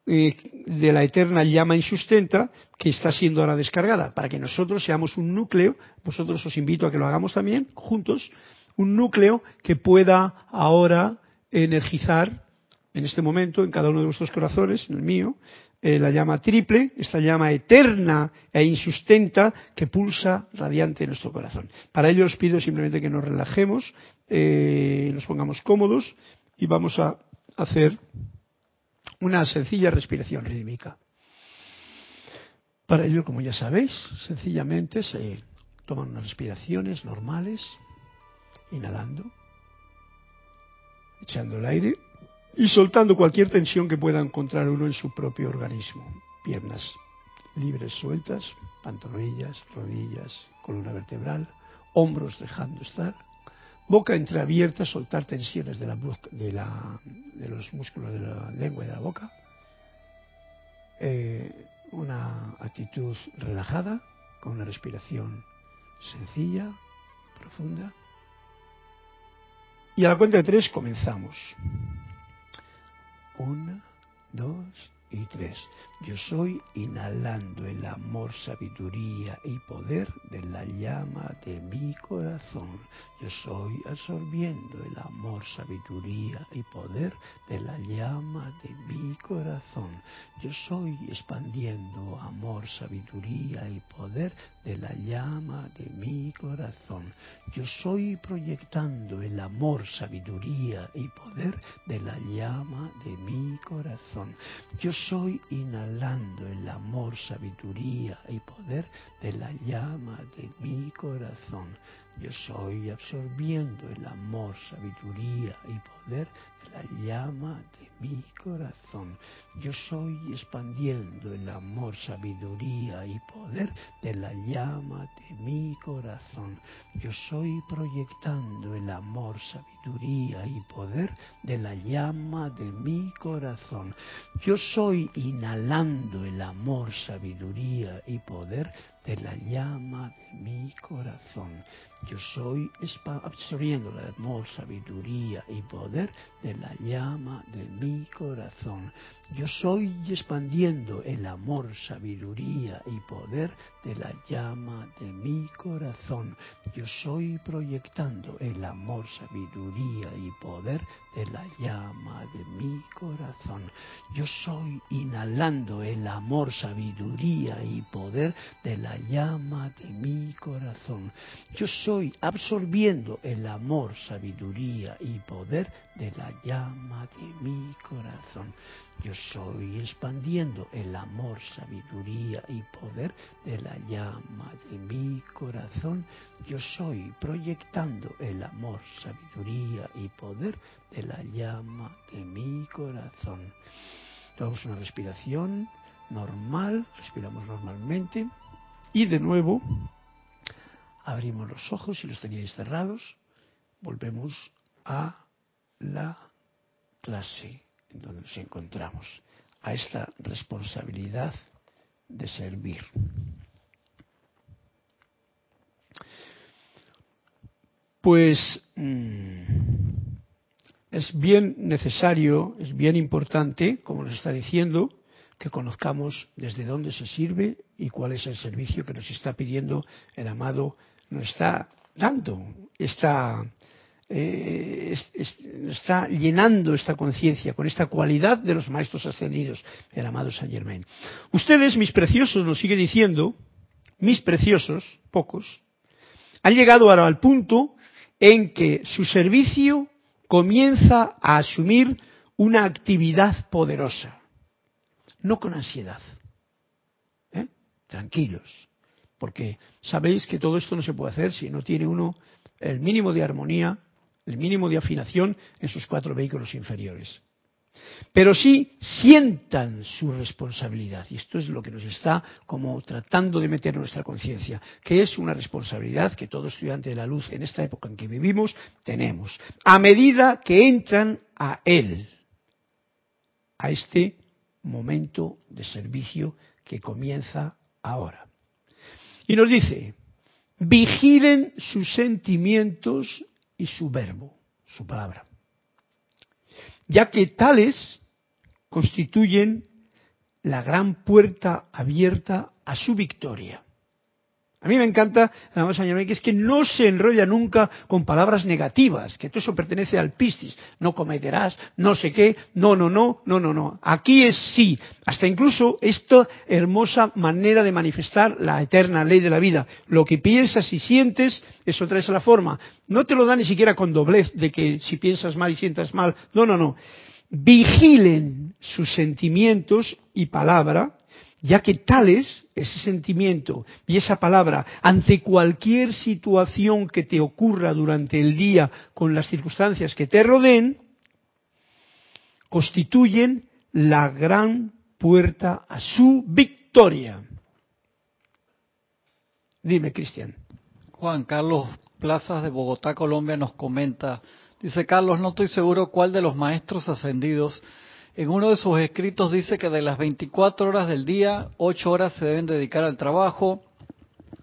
eh, de la eterna llama insustenta que está siendo ahora descargada, para que nosotros seamos un núcleo, vosotros os invito a que lo hagamos también juntos, un núcleo que pueda ahora energizar en este momento en cada uno de vuestros corazones, en el mío, eh, la llama triple, esta llama eterna e insustenta que pulsa radiante en nuestro corazón. Para ello os pido simplemente que nos relajemos, eh, nos pongamos cómodos y vamos a hacer una sencilla respiración rítmica. Para ello, como ya sabéis, sencillamente se toman unas respiraciones normales, inhalando, echando el aire y soltando cualquier tensión que pueda encontrar uno en su propio organismo. Piernas libres, sueltas, pantorrillas, rodillas, columna vertebral, hombros dejando estar, boca entreabierta, soltar tensiones de, la, de, la, de los músculos de la lengua y de la boca, eh, una actitud relajada, con una respiración sencilla, profunda. Y a la cuenta de tres comenzamos. Una, dos y tres. Yo soy inhalando el amor, sabiduría y poder de la llama de mi corazón. Yo soy absorbiendo el amor, sabiduría y poder de la llama de mi corazón. Yo soy expandiendo amor, sabiduría y poder de la llama de mi corazón. Yo soy proyectando el amor, sabiduría y poder de la llama de mi corazón. Yo soy inhalando el amor, sabiduría y poder de la llama de mi corazón. Yo soy absorbiendo el amor, sabiduría y poder de la llama de mi corazón. Yo soy expandiendo el amor, sabiduría y poder de la llama de mi corazón. Yo soy proyectando el amor, sabiduría y poder de la llama de mi corazón. Yo soy inhalando el amor, sabiduría y poder de la llama de mi corazón. Yo soy absorbiendo el amor, sabiduría y poder de la llama de mi corazón. Yo soy expandiendo el amor, sabiduría y poder de la llama de mi corazón. Yo soy proyectando el amor, sabiduría y poder de la llama de mi corazón. Yo soy inhalando el amor, sabiduría y poder de la llama de mi corazón. Yo soy absorbiendo el amor, sabiduría y poder de la llama de mi corazón. Yo soy expandiendo el amor, sabiduría y poder de la llama de mi corazón. Yo soy proyectando el amor, sabiduría y poder de la llama de mi corazón. Tomamos una respiración normal, respiramos normalmente y de nuevo abrimos los ojos si los teníais cerrados. Volvemos a la clase donde nos encontramos, a esta responsabilidad de servir. Pues mm, es bien necesario, es bien importante, como nos está diciendo, que conozcamos desde dónde se sirve y cuál es el servicio que nos está pidiendo el amado, nos está dando, está eh, está llenando esta conciencia con esta cualidad de los maestros ascendidos, el amado Saint Germain. Ustedes, mis preciosos, lo sigue diciendo, mis preciosos, pocos, han llegado ahora al punto en que su servicio comienza a asumir una actividad poderosa, no con ansiedad. ¿eh? Tranquilos, porque sabéis que todo esto no se puede hacer si no tiene uno el mínimo de armonía el mínimo de afinación en sus cuatro vehículos inferiores. Pero sí sientan su responsabilidad, y esto es lo que nos está como tratando de meter nuestra conciencia, que es una responsabilidad que todo estudiante de la luz en esta época en que vivimos tenemos, a medida que entran a Él, a este momento de servicio que comienza ahora. Y nos dice, vigilen sus sentimientos y su verbo, su palabra, ya que tales constituyen la gran puerta abierta a su victoria. A mí me encanta, señor que es que no se enrolla nunca con palabras negativas, que todo eso pertenece al pistis. No cometerás, no sé qué, no, no, no, no, no, no. Aquí es sí. Hasta incluso esta hermosa manera de manifestar la eterna ley de la vida. Lo que piensas y sientes, eso traes a la forma. No te lo da ni siquiera con doblez de que si piensas mal y sientas mal. No, no, no. Vigilen sus sentimientos y palabra ya que tales, ese sentimiento y esa palabra, ante cualquier situación que te ocurra durante el día con las circunstancias que te rodeen, constituyen la gran puerta a su victoria. Dime, Cristian. Juan Carlos Plazas de Bogotá, Colombia, nos comenta, dice Carlos, no estoy seguro cuál de los maestros ascendidos En uno de sus escritos dice que de las 24 horas del día, 8 horas se deben dedicar al trabajo,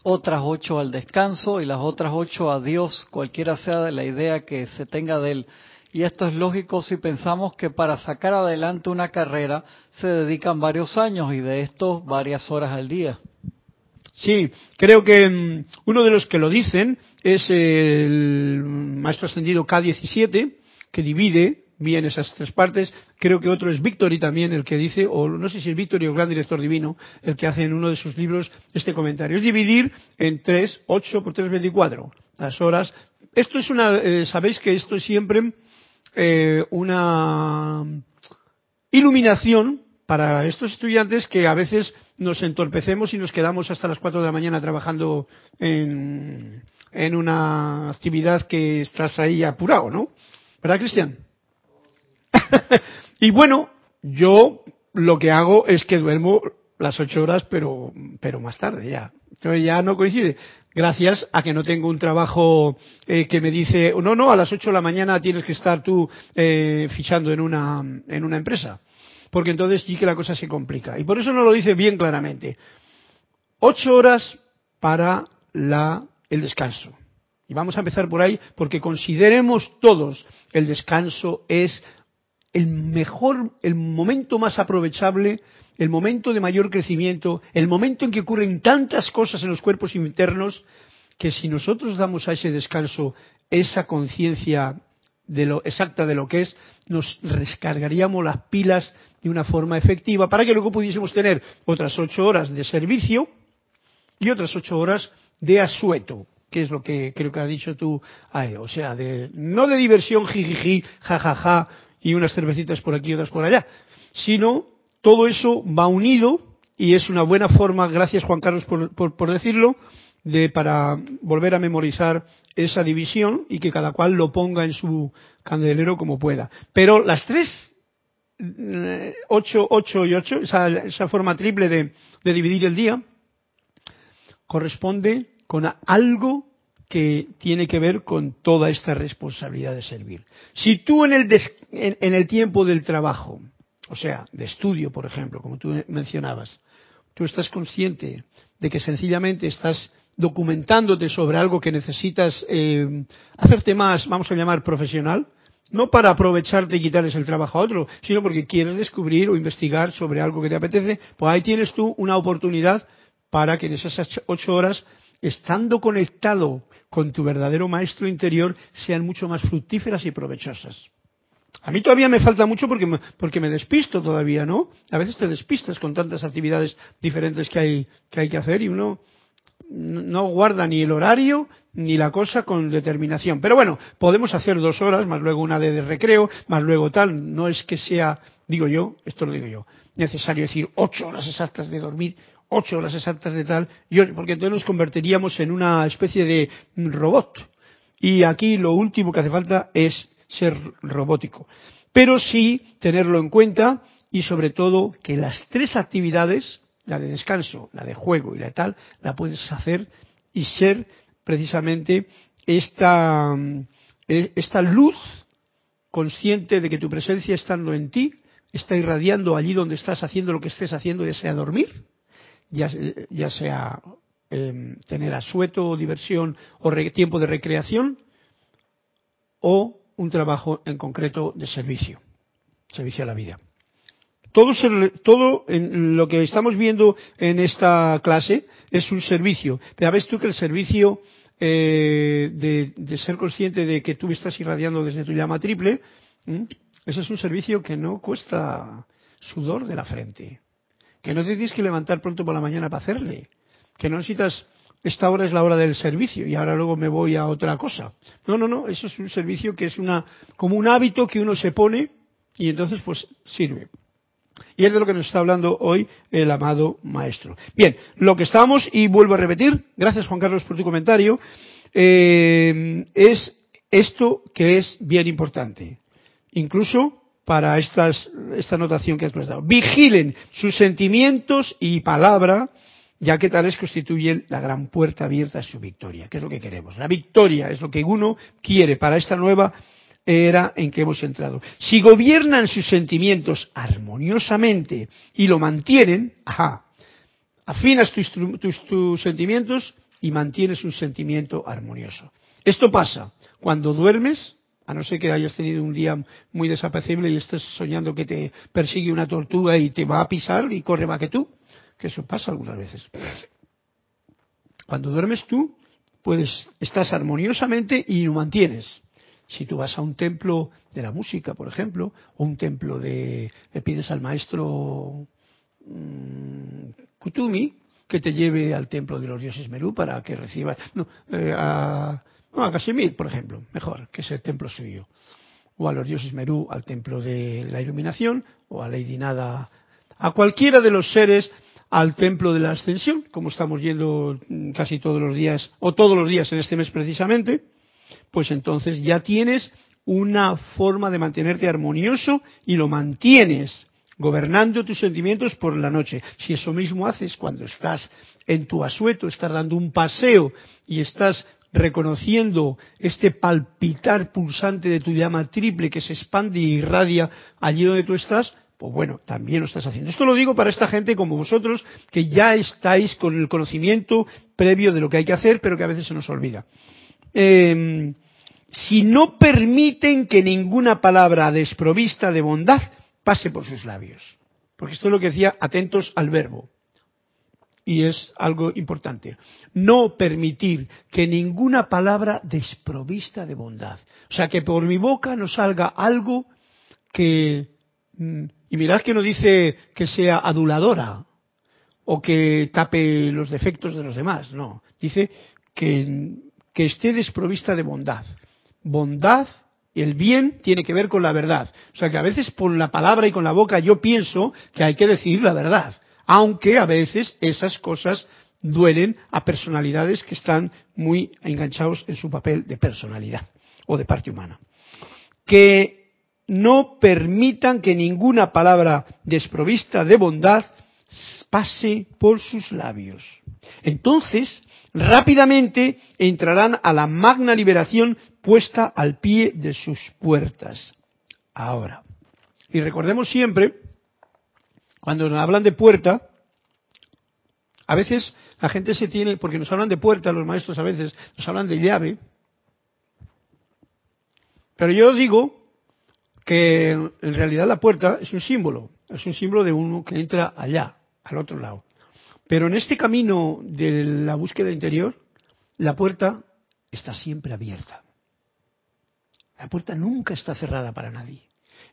otras 8 al descanso y las otras 8 a Dios, cualquiera sea la idea que se tenga de él. Y esto es lógico si pensamos que para sacar adelante una carrera se dedican varios años y de estos varias horas al día. Sí, creo que mm, uno de los que lo dicen es el maestro ascendido K17, que divide bien esas tres partes. Creo que otro es Victory también, el que dice, o no sé si es Victory o Gran Director Divino, el que hace en uno de sus libros este comentario. Es dividir en tres, ocho por tres, veinticuatro, las horas. Esto es una, eh, sabéis que esto es siempre eh, una iluminación para estos estudiantes que a veces nos entorpecemos y nos quedamos hasta las 4 de la mañana trabajando en, en una actividad que estás ahí apurado, ¿no? ¿Verdad, Cristian? y bueno, yo lo que hago es que duermo las ocho horas, pero, pero más tarde ya. Entonces ya no coincide. Gracias a que no tengo un trabajo eh, que me dice, no, no, a las ocho de la mañana tienes que estar tú eh, fichando en una, en una empresa porque entonces sí que la cosa se complica. Y por eso no lo dice bien claramente. Ocho horas para la, el descanso. Y vamos a empezar por ahí porque consideremos todos el descanso es el mejor, el momento más aprovechable, el momento de mayor crecimiento, el momento en que ocurren tantas cosas en los cuerpos internos que si nosotros damos a ese descanso esa conciencia de lo exacta de lo que es, nos rescargaríamos las pilas de una forma efectiva para que luego pudiésemos tener otras ocho horas de servicio y otras ocho horas de asueto, que es lo que creo que has dicho tú, o sea, de, no de diversión, jijiji, jajaja, y unas cervecitas por aquí y otras por allá, sino todo eso va unido y es una buena forma, gracias Juan Carlos por, por decirlo, de para volver a memorizar esa división y que cada cual lo ponga en su candelero como pueda. Pero las tres, eh, ocho, ocho y ocho, esa, esa forma triple de, de, dividir el día, corresponde con algo que tiene que ver con toda esta responsabilidad de servir. Si tú en el, en, en el tiempo del trabajo, o sea, de estudio, por ejemplo, como tú mencionabas, tú estás consciente de que sencillamente estás documentándote sobre algo que necesitas eh, hacerte más, vamos a llamar, profesional, no para aprovecharte y quitarles el trabajo a otro, sino porque quieres descubrir o investigar sobre algo que te apetece, pues ahí tienes tú una oportunidad para que en esas ocho horas, estando conectado con tu verdadero maestro interior, sean mucho más fructíferas y provechosas. A mí todavía me falta mucho porque me, porque me despisto todavía, ¿no? A veces te despistas con tantas actividades diferentes que hay que, hay que hacer y uno no guarda ni el horario ni la cosa con determinación. Pero bueno, podemos hacer dos horas, más luego una de, recreo, más luego tal. No es que sea, digo yo, esto lo digo yo, necesario decir ocho horas exactas de dormir, ocho horas exactas de tal, porque entonces nos convertiríamos en una especie de robot. Y aquí lo último que hace falta es ser robótico. Pero sí tenerlo en cuenta y sobre todo que las tres actividades la de descanso, la de juego y la de tal, la puedes hacer y ser precisamente esta, eh, esta luz consciente de que tu presencia estando en ti está irradiando allí donde estás haciendo lo que estés haciendo, ya sea dormir, ya, sea eh, tener asueto diversión o tiempo de recreación, o un trabajo en concreto de servicio, servicio a la vida. Todo, todo en lo que estamos viendo en esta clase es un servicio. Pero ves tú que el servicio eh, de, ser consciente de que tú estás irradiando desde tu llama triple, ese es un servicio que no cuesta sudor de la frente. Que no te tienes que levantar pronto por la mañana para hacerle. Que no necesitas, esta hora es la hora del servicio y ahora luego me voy a otra cosa. No, no, no, eso es un servicio que es una, como un hábito que uno se pone y entonces pues sirve. Y es de lo que nos está hablando hoy el amado maestro. Bien, lo que estamos, y vuelvo a repetir, gracias Juan Carlos por tu comentario, eh, es esto que es bien importante. Incluso para estas, esta anotación que has prestado. Vigilen sus sentimientos y palabra, ya que tales constituyen la gran puerta abierta a su victoria, que es lo que queremos. La victoria es lo que uno quiere para esta nueva era en que hemos entrado. Si gobiernan sus sentimientos armoniosamente y lo mantienen, ajá, afinas tus, tus, tus sentimientos y mantienes un sentimiento armonioso. Esto pasa cuando duermes, a no ser que hayas tenido un día muy desapacible y estés soñando que te persigue una tortuga y te va a pisar y corre más que tú, que eso pasa algunas veces. Cuando duermes tú, pues estás armoniosamente y lo mantienes. Si tú vas a un templo de la música, por ejemplo, o un templo de, le pides al maestro mmm, Kutumi que te lleve al templo de los dioses Merú para que reciba, no, eh, a, no, a por ejemplo, mejor, que es el templo suyo. O a los dioses Merú, al templo de la iluminación, o a Lady Nada, a cualquiera de los seres al templo de la ascensión, como estamos yendo casi todos los días, o todos los días en este mes precisamente, pues entonces ya tienes una forma de mantenerte armonioso y lo mantienes gobernando tus sentimientos por la noche. Si eso mismo haces cuando estás en tu asueto, estás dando un paseo y estás reconociendo este palpitar pulsante de tu llama triple que se expande y irradia allí donde tú estás, pues bueno, también lo estás haciendo. Esto lo digo para esta gente como vosotros, que ya estáis con el conocimiento previo de lo que hay que hacer, pero que a veces se nos olvida. Eh, si no permiten que ninguna palabra desprovista de bondad pase por sus labios. Porque esto es lo que decía, atentos al verbo y es algo importante. No permitir que ninguna palabra desprovista de bondad. O sea, que por mi boca no salga algo que... Mm, y mirad que no dice que sea aduladora o que tape los defectos de los demás, no. Dice que, que esté desprovista de bondad. Bondad el bien tiene que ver con la verdad. O sea que a veces por la palabra y con la boca yo pienso que hay que decir la verdad aunque a veces esas cosas duelen a personalidades que están muy enganchados en su papel de personalidad o de parte humana. Que no permitan que ninguna palabra desprovista de bondad pase por sus labios. Entonces, rápidamente entrarán a la magna liberación puesta al pie de sus puertas. Ahora, y recordemos siempre cuando nos hablan de puerta, a veces la gente se tiene, porque nos hablan de puerta, los maestros a veces nos hablan de llave, pero yo digo que en realidad la puerta es un símbolo, es un símbolo de uno que entra allá, al otro lado. Pero en este camino de la búsqueda interior, la puerta está siempre abierta. La puerta nunca está cerrada para nadie.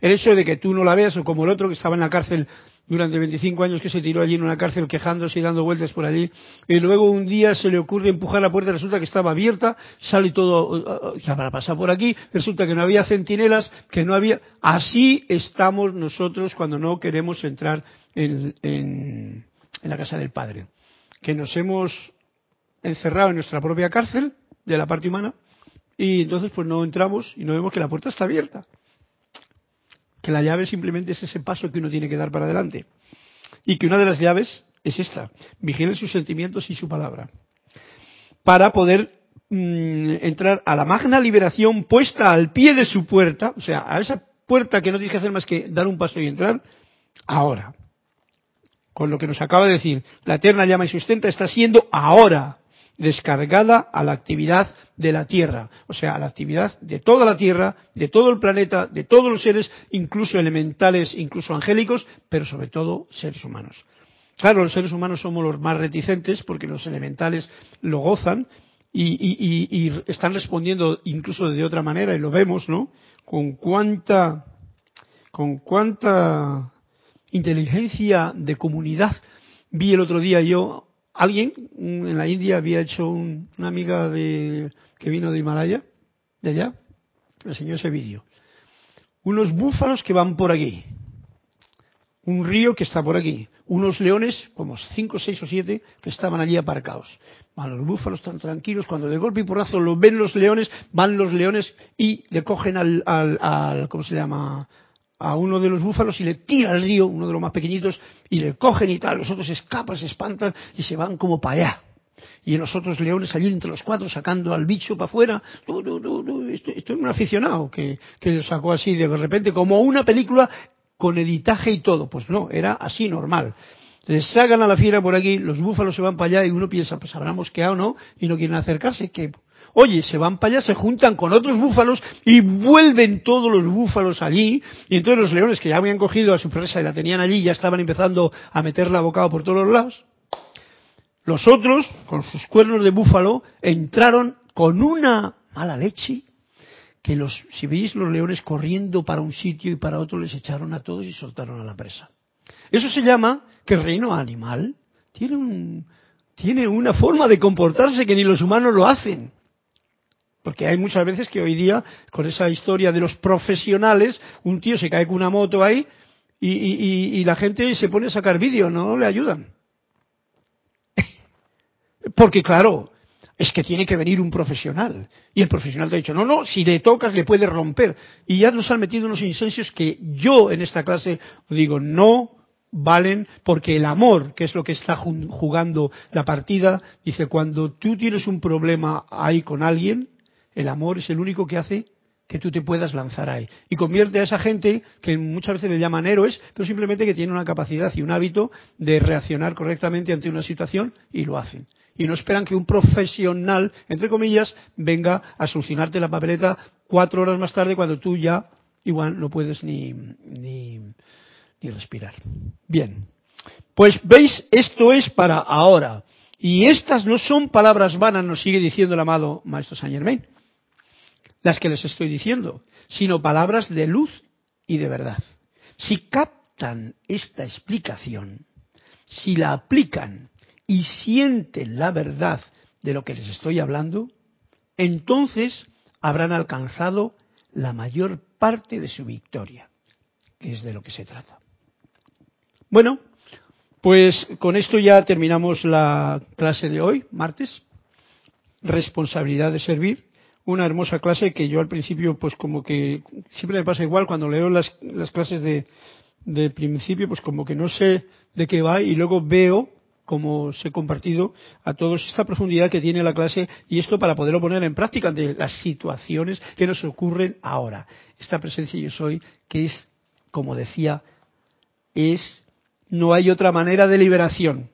El hecho de que tú no la veas o como el otro que estaba en la cárcel durante 25 años que se tiró allí en una cárcel quejándose y dando vueltas por allí, y luego un día se le ocurre empujar la puerta, resulta que estaba abierta, sale todo, ya para pasar por aquí, resulta que no había centinelas, que no había... Así estamos nosotros cuando no queremos entrar en, en, en la casa del Padre, que nos hemos encerrado en nuestra propia cárcel de la parte humana, y entonces pues no entramos y no vemos que la puerta está abierta que la llave simplemente es ese paso que uno tiene que dar para adelante. Y que una de las llaves es esta, vigile sus sentimientos y su palabra. Para poder mmm, entrar a la magna liberación puesta al pie de su puerta, o sea, a esa puerta que no tienes que hacer más que dar un paso y entrar, ahora. Con lo que nos acaba de decir, la eterna llama y sustenta está siendo ahora descargada a la actividad de la Tierra, o sea, a la actividad de toda la Tierra, de todo el planeta, de todos los seres, incluso elementales, incluso angélicos, pero sobre todo seres humanos. Claro, los seres humanos somos los más reticentes porque los elementales lo gozan y, y, y, y están respondiendo incluso de otra manera y lo vemos, ¿no? Con cuánta, con cuánta inteligencia de comunidad vi el otro día yo alguien en la India había hecho un, una amiga de, que vino de Himalaya, de allá, me enseñó ese vídeo. Unos búfalos que van por aquí, un río que está por aquí, unos leones, como cinco, seis o siete, que estaban allí aparcados. Van los búfalos están tranquilos, cuando de golpe y porrazo lo ven los leones, van los leones y le cogen al, al, al ¿cómo se llama? A uno de los búfalos y le tira al río, uno de los más pequeñitos, y le cogen y tal, los otros escapan, se espantan y se van como para allá. Y los otros leones allí entre los cuatro sacando al bicho para afuera. esto, es un aficionado que, que lo sacó así de repente como una película con editaje y todo. Pues no, era así normal. Les sacan a la fiera por aquí, los búfalos se van para allá y uno piensa, pues habrá mosqueado, ¿no? Y no quieren acercarse. Que, oye, se van para allá, se juntan con otros búfalos y vuelven todos los búfalos allí. Y entonces los leones que ya habían cogido a su presa y la tenían allí, ya estaban empezando a meterla bocado por todos los lados. Los otros, con sus cuernos de búfalo, entraron con una mala leche que los, si veis los leones corriendo para un sitio y para otro, les echaron a todos y soltaron a la presa. Eso se llama que el reino animal tiene, un, tiene una forma de comportarse que ni los humanos lo hacen. Porque hay muchas veces que hoy día, con esa historia de los profesionales, un tío se cae con una moto ahí y, y, y la gente se pone a sacar vídeo, no le ayudan. Porque claro, es que tiene que venir un profesional. Y el profesional te ha dicho, no, no, si le tocas le puedes romper. Y ya nos han metido unos incensios que yo en esta clase digo, no valen porque el amor, que es lo que está jugando la partida, dice, cuando tú tienes un problema ahí con alguien, el amor es el único que hace que tú te puedas lanzar ahí. Y convierte a esa gente, que muchas veces le llaman héroes, pero simplemente que tiene una capacidad y un hábito de reaccionar correctamente ante una situación y lo hacen. Y no esperan que un profesional, entre comillas, venga a solucionarte la papeleta cuatro horas más tarde cuando tú ya igual no puedes ni, ni, y respirar. Bien, pues veis, esto es para ahora. Y estas no son palabras vanas, nos sigue diciendo el amado Maestro Saint Germain, las que les estoy diciendo, sino palabras de luz y de verdad. Si captan esta explicación, si la aplican y sienten la verdad de lo que les estoy hablando, entonces habrán alcanzado la mayor parte de su victoria, que es de lo que se trata. Bueno, pues con esto ya terminamos la clase de hoy, martes. Responsabilidad de servir. Una hermosa clase que yo al principio, pues como que siempre me pasa igual cuando leo las, clases de, de principio, pues como que no sé de qué va y luego veo como se ha compartido a todos esta profundidad que tiene la clase y esto para poderlo poner en práctica ante las situaciones que nos ocurren ahora. Esta presencia yo soy, que es, como decía, es no hay otra manera de liberación.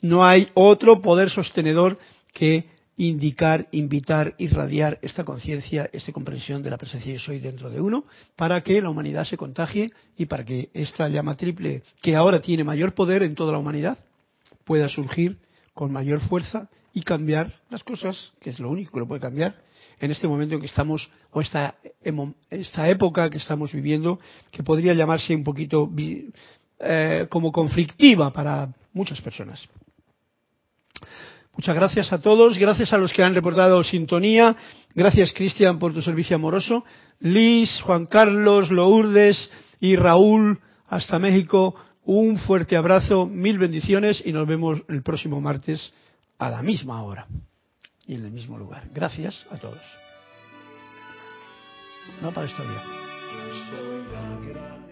No hay otro poder sostenedor que indicar, invitar, irradiar esta conciencia, esta comprensión de la presencia de soy dentro de uno, para que la humanidad se contagie y para que esta llama triple, que ahora tiene mayor poder en toda la humanidad, pueda surgir con mayor fuerza y cambiar las cosas, que es lo único que lo puede cambiar en este momento en que estamos, o esta, esta época que estamos viviendo, que podría llamarse un poquito eh, como conflictiva para muchas personas. Muchas gracias a todos, gracias a los que han reportado sintonía, gracias Cristian por tu servicio amoroso, Liz, Juan Carlos, Lourdes y Raúl hasta México, un fuerte abrazo, mil bendiciones y nos vemos el próximo martes a la misma hora y en el mismo lugar. Gracias a todos. No para esto